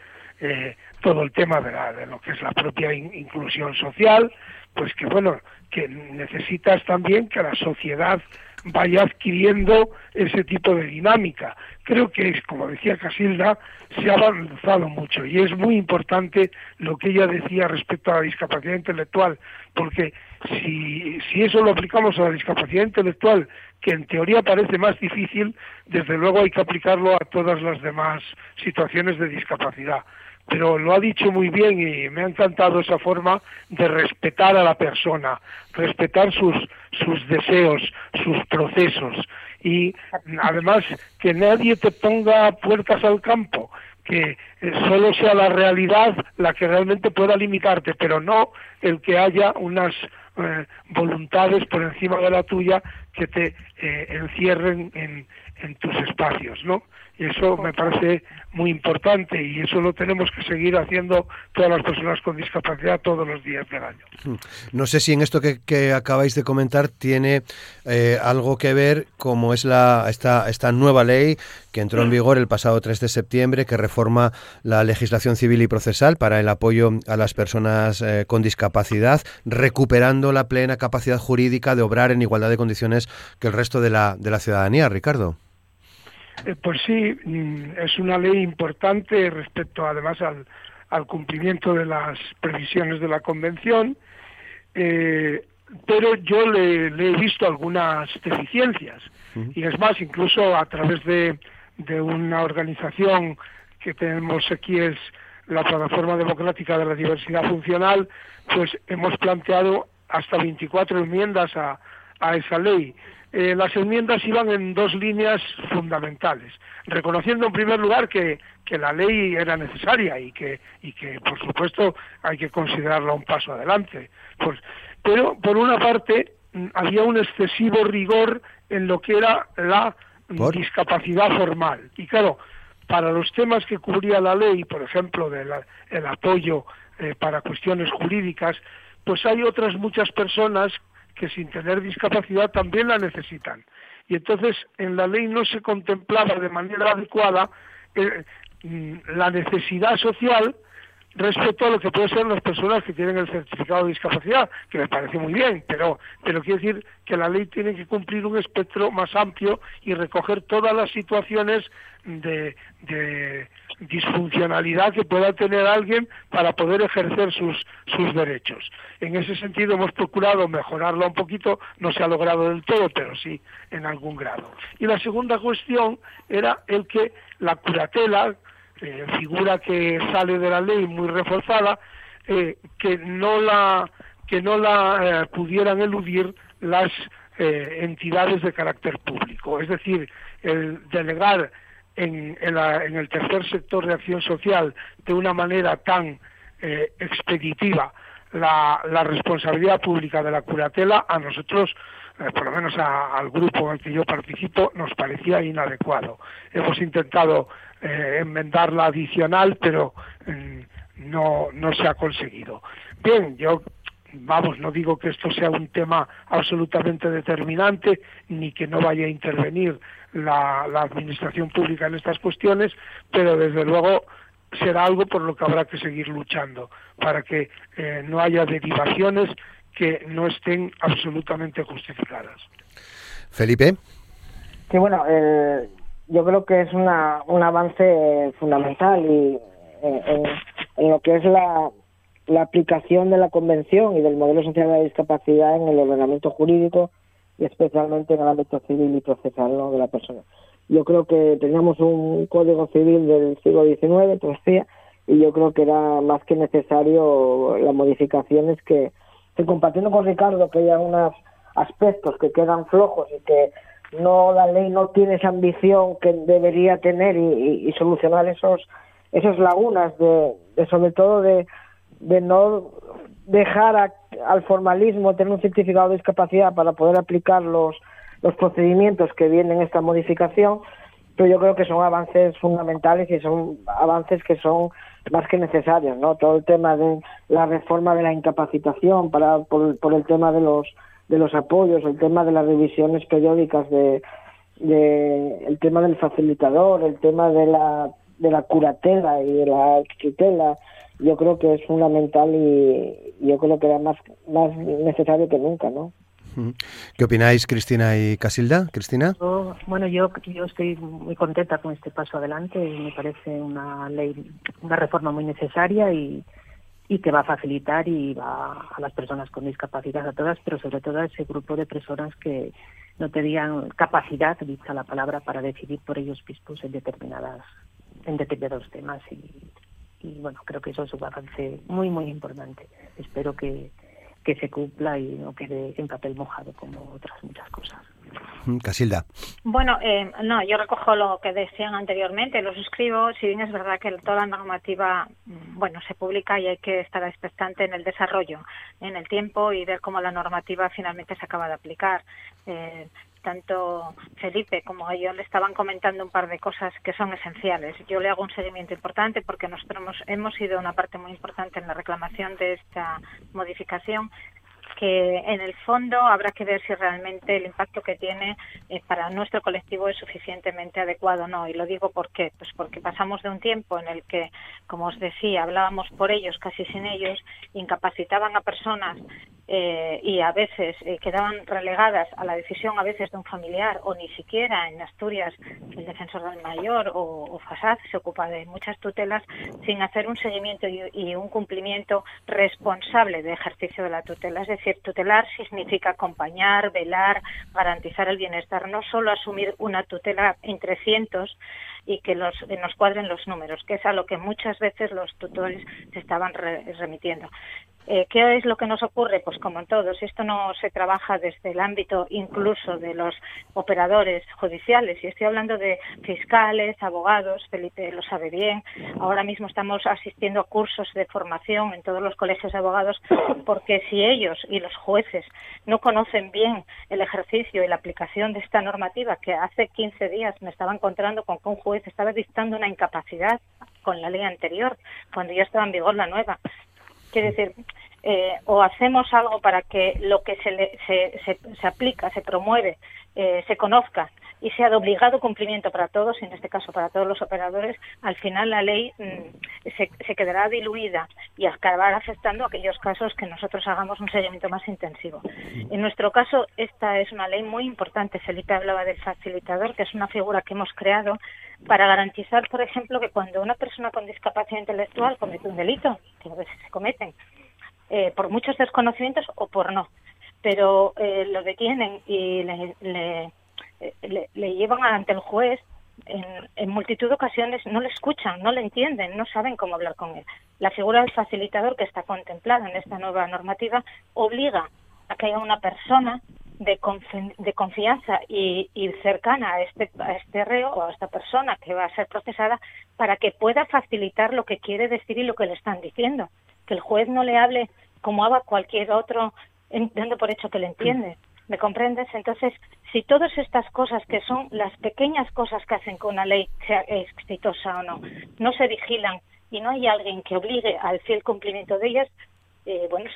eh, todo el tema de, la, de lo que es la propia inclusión social, pues que bueno, que necesitas también que la sociedad vaya adquiriendo ese tipo de dinámica. Creo que, como decía Casilda, se ha avanzado mucho y es muy importante lo que ella decía respecto a la discapacidad intelectual, porque si, si eso lo aplicamos a la discapacidad intelectual, que en teoría parece más difícil, desde luego hay que aplicarlo a todas las demás situaciones de discapacidad pero lo ha dicho muy bien y me ha encantado esa forma de respetar a la persona, respetar sus, sus deseos, sus procesos y además que nadie te ponga puertas al campo, que eh, solo sea la realidad la que realmente pueda limitarte, pero no el que haya unas eh, voluntades por encima de la tuya que te eh, encierren en, en tus espacios, ¿no? Y eso me parece muy importante y eso lo tenemos que seguir haciendo todas las personas con discapacidad todos los días del año. Hmm. No sé si en esto que, acabáis de comentar tiene eh, algo que ver como es la esta, esta nueva ley que entró en vigor el pasado 3 de septiembre que reforma la legislación civil y procesal para el apoyo a las personas eh, con discapacidad, recuperando la plena capacidad jurídica de obrar en igualdad de condiciones que el resto de la, de la ciudadanía, Ricardo. Eh, pues sí, mm, es una ley importante respecto además al, cumplimiento de las previsiones de la Convención, eh, pero yo le, he visto algunas deficiencias. Y es más, incluso a través de, de una organización que tenemos aquí, es la Plataforma Democrática de la Diversidad Funcional, pues hemos planteado hasta 24 enmiendas a, a esa ley. Eh, las enmiendas iban en dos líneas fundamentales, reconociendo en primer lugar que, que la ley era necesaria y que, y que, por supuesto, hay que considerarla un paso adelante. Pues, pero, por una parte, mm, había un excesivo rigor en lo que era la discapacidad formal. Y claro, para los temas que cubría la ley, por ejemplo, del el apoyo eh, para cuestiones jurídicas, pues hay otras muchas personas que sin tener discapacidad también la necesitan. Y entonces en la ley no se contemplaba de manera adecuada eh, mm, la necesidad social respecto a lo que pueden ser las personas que tienen el certificado de discapacidad, que me parece muy bien, pero, pero quiero decir que la ley tiene que cumplir un espectro más amplio y recoger todas las situaciones de, de disfuncionalidad que pueda tener alguien para poder ejercer sus, sus derechos. En ese sentido hemos procurado mejorarlo un poquito, no se ha logrado del todo, pero sí en algún grado. Y la segunda cuestión era el que la curatela, eh, figura que sale de la ley muy reforzada, eh, que no la que no la eh, pudieran eludir las entidades de carácter público, es decir, el delegar en, el tercer sector de acción social de una manera tan eh, expeditiva la, responsabilidad pública de la curatela, a nosotros, eh, por lo menos al grupo en el que yo participo, nos parecía inadecuado. Hemos intentado eh, enmendar la adicional, pero mm, no, no se ha conseguido. Bien, yo vamos, no digo que esto sea un tema absolutamente determinante, ni que no vaya a intervenir la, administración pública en estas cuestiones, pero desde luego será algo por lo que habrá que seguir luchando para que eh, no haya derivaciones que no estén absolutamente justificadas. Felipe. Sí, bueno, eh, yo creo que es una, un avance fundamental y en, en lo que es la, la aplicación de la Convención y del modelo social de la discapacidad en el ordenamiento jurídico y especialmente en el ámbito civil y procesal de la persona. Yo creo que teníamos un código civil del siglo XIX todavía y yo creo que era más que necesario las modificaciones que, que compartiendo con Ricardo que hay algunos aspectos que quedan flojos y que no la ley no tiene esa ambición que debería tener y, y, solucionar esos esas lagunas de sobre todo de de no dejar al formalismo tener un certificado de discapacidad para poder aplicar los, los procedimientos que vienen en esta modificación, pero yo creo que son avances fundamentales y son avances que son más que necesarios, ¿no? Todo el tema de la reforma de la incapacitación para por, por el tema de los de los apoyos, el tema de las revisiones periódicas de, de el tema del facilitador, el tema de la de la curatela y de la tutela, yo creo que es fundamental y yo creo que era más, más necesario que nunca, ¿no? ¿Qué opináis, Cristina y Casilda? Cristina. bueno, yo, yo estoy muy contenta con este paso adelante y me parece una ley, una reforma muy necesaria y, y que va a facilitar y va a las personas con discapacidad, a todas, pero sobre todo a ese grupo de personas que no tenían capacidad, dicha la palabra, para decidir por ellos mismos en determinadas en determinados temas y y bueno, creo que eso es un avance muy, muy importante. Espero que, que se cumpla y no quede en papel mojado como otras muchas cosas. Mm, Casilda. Bueno, eh, no, yo recojo lo que decían anteriormente, lo suscribo, si bien es verdad que toda la normativa, mm, bueno, se publica y hay que estar expectante en el desarrollo, en el tiempo y ver cómo la normativa finalmente se acaba de aplicar. Eh, tanto Felipe como yo le estaban comentando un par de cosas que son esenciales. Yo le hago un seguimiento importante porque nosotros hemos, hemos sido una parte muy importante en la reclamación de esta modificación que en el fondo habrá que ver si realmente el impacto que tiene eh, para nuestro colectivo es suficientemente adecuado o no. Y lo digo por qué. Pues porque pasamos de un tiempo en el que, como os decía, hablábamos por ellos, casi sin ellos, incapacitaban a personas eh, y a veces eh, quedaban relegadas a la decisión a veces de un familiar o ni siquiera en Asturias el defensor del mayor o, FASAD se ocupa de muchas tutelas sin hacer un seguimiento y, y, un cumplimiento responsable de ejercicio de la tutela. Es decir, tutelar significa acompañar, velar, garantizar el bienestar, no solo asumir una tutela entre cientos y que los, nos cuadren los números, que es a lo que muchas veces los tutores se estaban re, remitiendo. Eh, ¿Qué es lo que nos ocurre? Pues como en todos, esto no se trabaja desde el ámbito incluso de los operadores judiciales, y estoy hablando de fiscales, abogados, Felipe lo sabe bien, ahora mismo estamos asistiendo a cursos de formación en todos los colegios de abogados, porque si ellos y los jueces no conocen bien el ejercicio y la aplicación de esta normativa, que hace 15 días me estaba encontrando con que un juez estaba dictando una incapacidad con la ley anterior, cuando ya estaba en vigor la nueva, Quiere decir, eh, o hacemos algo para que lo que se, le, se, se, aplica, se promueve, eh, se conozca y sea de obligado cumplimiento para todos, y en este caso para todos los operadores, al final la ley mmm, se, se, quedará diluida y acabará afectando aquellos casos que nosotros hagamos un seguimiento más intensivo. En nuestro caso, esta es una ley muy importante. Felipe hablaba del facilitador, que es una figura que hemos creado para garantizar, por ejemplo, que cuando una persona con discapacidad intelectual comete un delito, que a veces se cometen, eh, por muchos desconocimientos o por no, pero eh, lo detienen y le, le, le, le llevan ante el juez en, multitud de ocasiones no le escuchan, no le entienden, no saben cómo hablar con él. La figura del facilitador que está contemplada en esta nueva normativa obliga a que haya una persona de, confi de confianza y, y, cercana a este, a este reo o a esta persona que va a ser procesada para que pueda facilitar lo que quiere decir y lo que le están diciendo. Que el juez no le hable como haga cualquier otro, dando por hecho que le entiende. ¿Me comprendes? Entonces, si todas estas cosas que son las pequeñas cosas que hacen que una ley sea exitosa o no, no se vigilan y no hay alguien que obligue al fiel cumplimiento de ellas, eh, bueno,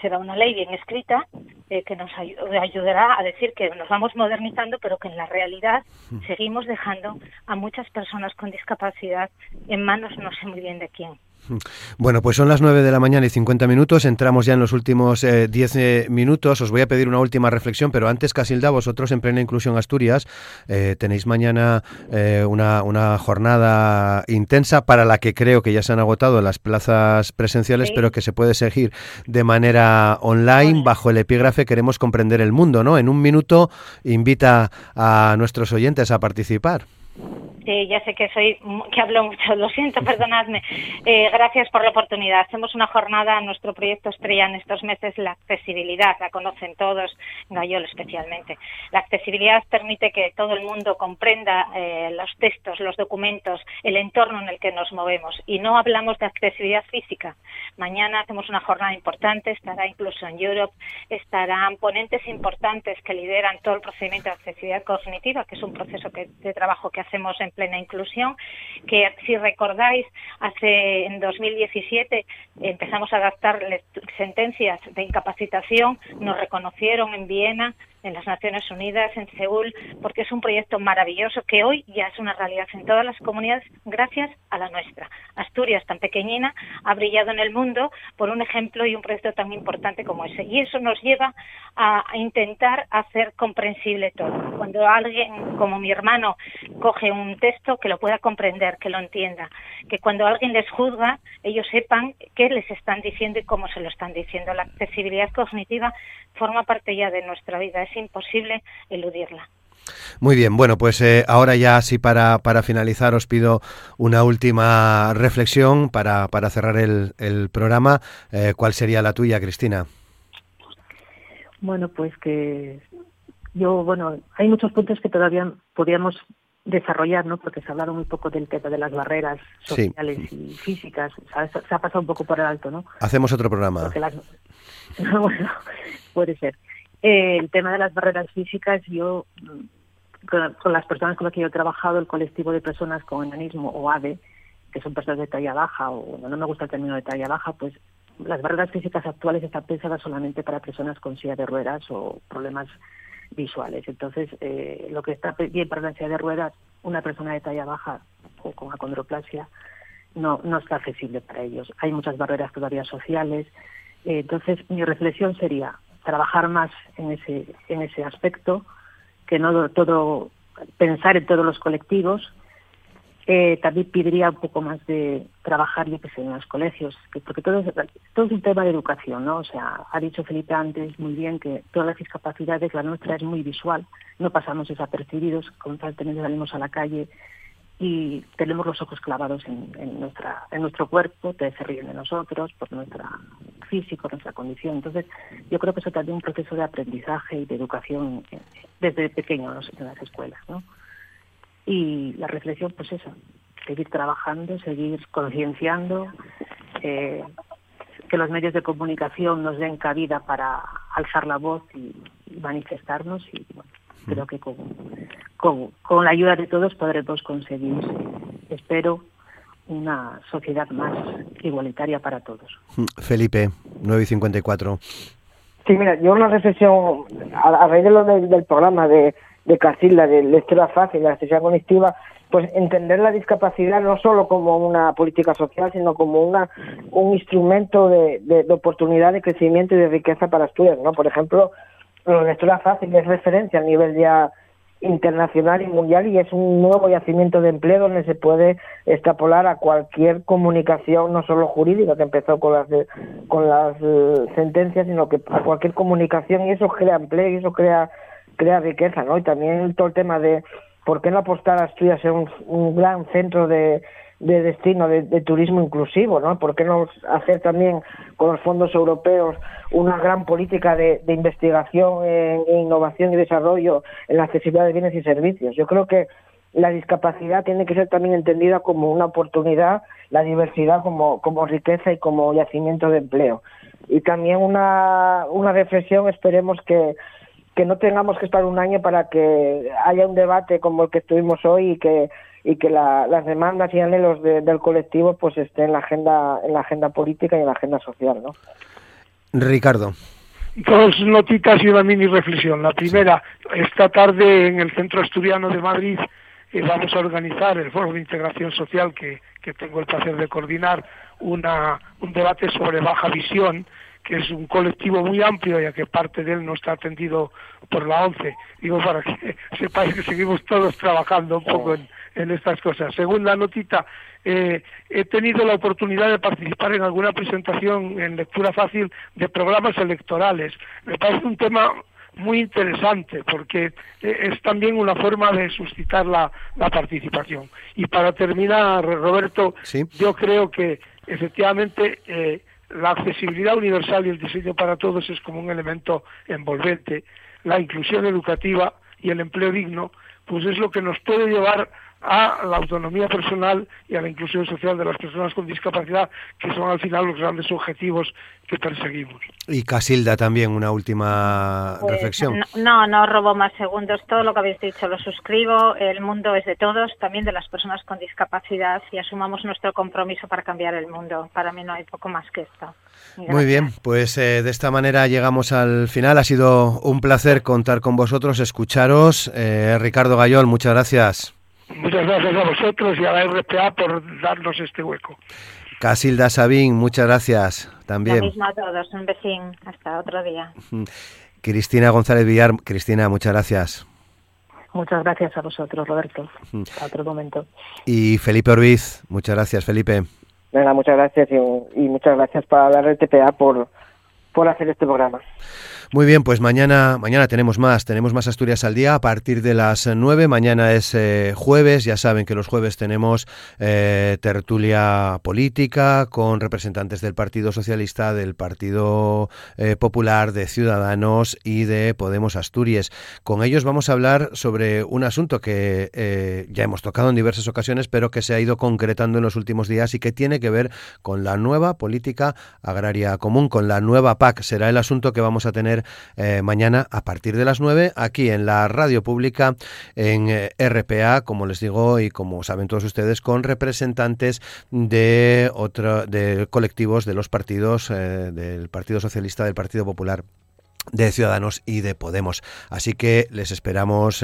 será una ley bien escrita eh, que nos ayudará a decir que nos vamos modernizando, pero que en la realidad mm. seguimos dejando a muchas personas con discapacidad en manos no sé muy bien de quién. Bueno, pues son las 9 de la mañana y 50 minutos. Entramos ya en los últimos 10 eh, eh, minutos. Os voy a pedir una última reflexión, pero antes, Casilda, vosotros en Plena Inclusión Asturias eh, tenéis mañana una, una, jornada intensa para la que creo que ya se han agotado las plazas presenciales, pero que se puede seguir de manera online bajo el epígrafe Queremos comprender el mundo, ¿no? En un minuto invita a nuestros oyentes a participar. Sí, ya sé que soy que hablo mucho, lo siento, perdonadme. Eh, gracias por la oportunidad. Hacemos una jornada, nuestro proyecto estrella en estos meses, la accesibilidad, la conocen todos, Gayol especialmente. La accesibilidad permite que todo el mundo comprenda eh, los textos, los documentos, el entorno en el que nos movemos. Y no hablamos de accesibilidad física. Mañana hacemos una jornada importante, estará incluso en Europe, estarán ponentes importantes que lideran todo el procedimiento de accesibilidad cognitiva, que es un proceso de trabajo que hacemos en plena inclusión, que si recordáis, hace en 2017 empezamos a adaptar sentencias de incapacitación, nos reconocieron en Viena en las Naciones Unidas, en Seúl, porque es un proyecto maravilloso que hoy ya es una realidad en todas las comunidades gracias a la nuestra. Asturias, tan pequeñina, ha brillado en el mundo por un ejemplo y un proyecto tan importante como ese. Y eso nos lleva a, intentar hacer comprensible todo. Cuando alguien, como mi hermano, coge un texto, que lo pueda comprender, que lo entienda. Que cuando alguien les juzga, ellos sepan qué les están diciendo y cómo se lo están diciendo. La accesibilidad cognitiva forma parte ya de nuestra vida, imposible eludirla. Muy bien, bueno, pues eh, ahora ya así para, para finalizar os pido una última reflexión para, para cerrar el, el programa. Eh, ¿Cuál sería la tuya, Cristina? Bueno, pues que yo, bueno, hay muchos puntos que todavía podríamos desarrollar, ¿no? Porque se ha hablado muy poco del tema de las barreras sociales y físicas. Se ha pasado un poco por el alto, ¿no? Hacemos otro programa. bueno, puede ser. Eh, el tema de las barreras físicas, yo, mm, con, las personas con las que yo he trabajado, el colectivo de personas con enanismo o ADE, que son personas de talla baja, o no, me gusta el término de talla baja, pues las barreras físicas actuales están pensadas solamente para personas con silla de ruedas o problemas visuales. Entonces, eh, lo que está bien para la silla de ruedas, una persona de talla baja o con acondroplasia, no, no está accesible para ellos. Hay muchas barreras todavía sociales, entonces, mi reflexión sería trabajar más en ese, en ese aspecto, que no todo, pensar en todos los colectivos. Eh, también pediría un poco más de trabajar, yo que sé, en los colegios, porque todo es, todo es un tema de educación, ¿no? O sea, ha dicho Felipe antes muy bien que todas las discapacidades, la nuestra es muy visual, no pasamos desapercibidos, con tal tener salimos a la calle y tenemos los ojos clavados en, nuestra en nuestro cuerpo, te se ríen de nosotros por nuestro físico, nuestra condición. Entonces, yo creo que eso también es un proceso de aprendizaje y de educación eh, desde pequeños en las escuelas, ¿no? Y la reflexión, pues eso, seguir trabajando, seguir concienciando, eh, que los medios de comunicación nos den cabida para alzar la voz y, manifestarnos y bueno, creo que con, con, la ayuda de todos podremos conseguir, espero, una sociedad más igualitaria para todos. Felipe, 9 y 54. Sí, mira, yo una reflexión a, raíz de lo del programa de, de Casilda, de lectura fácil, la accesibilidad cognitiva, pues entender la discapacidad no solo como una política social, sino como una un instrumento de, de, de oportunidad de crecimiento y de riqueza para Asturias, ¿no? Por ejemplo, la lectura fácil es referencia a nivel ya internacional y mundial y es un nuevo yacimiento de empleo donde se puede extrapolar a cualquier comunicación no solo jurídica que empezó con las con las eh, sentencias sino que a cualquier comunicación y eso crea empleo y eso crea crea riqueza no y también todo el tema de por qué no apostar a Asturias ser un gran centro de de destino de, turismo inclusivo, ¿no? ¿Por qué no hacer también con los fondos europeos una gran política de, investigación, e innovación y desarrollo en la accesibilidad de bienes y servicios? Yo creo que la discapacidad tiene que ser también entendida como una oportunidad, la diversidad como, como riqueza y como yacimiento de empleo. Y también una, una reflexión, esperemos que, que no tengamos que estar un año para que haya un debate como el que estuvimos hoy y que y que las demandas y anhelos del colectivo pues estén en la agenda en la agenda política y en la agenda social, ¿no? Ricardo. Dos notitas y una mini reflexión. La primera, esta tarde en el Centro Asturiano de Madrid eh, vamos a organizar el Foro de Integración Social que, que tengo el placer de coordinar, una, un debate sobre baja visión que es un colectivo muy amplio, ya que parte de él no está atendido por la ONCE. Digo, para que sepáis que seguimos todos trabajando un poco en, en estas cosas. Segunda notita, eh, he tenido la oportunidad de participar en alguna presentación en lectura fácil de programas electorales. Me parece un tema muy interesante porque eh, es también una forma de suscitar la, la participación. Y para terminar, Roberto, yo creo que efectivamente eh, la accesibilidad universal y el diseño para todos es como un elemento envolvente. La inclusión educativa y el empleo digno, pues es lo que nos puede llevar a la autonomía personal y a la inclusión social de las personas con discapacidad, que son al final los grandes objetivos que perseguimos. Y Casilda también, una última pues, reflexión. No, no robo más segundos. Todo lo que habéis dicho lo suscribo. El mundo es de todos, también de las personas con discapacidad, y asumamos nuestro compromiso para cambiar el mundo. Para mí no hay poco más que esto. Muy bien, pues eh, de esta manera llegamos al final. Ha sido un placer contar con vosotros, escucharos. Eh, Ricardo Gayol, muchas gracias. Muchas gracias a vosotros y a la RPA por darnos este hueco. Casilda Sabín, muchas gracias también. Lo mismo a todos, un vecino. Hasta otro día. Cristina González Villar, Cristina, muchas gracias. Muchas gracias a vosotros, Roberto. Hasta otro momento. Y Felipe Orbiz, muchas gracias, Felipe. Venga, muchas gracias y, y muchas gracias para la RTPA por, por hacer este programa. Muy bien, pues mañana, mañana tenemos más, tenemos más Asturias al día a partir de las 9. Mañana es eh, jueves, ya saben que los jueves tenemos eh, tertulia política con representantes del Partido Socialista, del Partido eh, Popular, de Ciudadanos y de Podemos Asturias. Con ellos vamos a hablar sobre un asunto que ya hemos tocado en diversas ocasiones, pero que se ha ido concretando en los últimos días y que tiene que ver con la nueva política agraria común, con la nueva PAC. Será el asunto que vamos a tener eh, mañana a partir de las 9 aquí en la radio pública en eh, RPA, como les digo y como saben todos ustedes, con representantes de otro, de colectivos de los partidos eh, del Partido Socialista, del Partido Popular de Ciudadanos y de Podemos. Así que les esperamos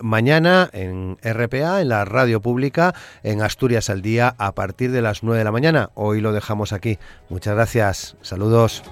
mañana en RPA, en la radio pública, en Asturias al día, a partir de las 9 de la mañana. Hoy lo dejamos aquí. Muchas gracias. Saludos.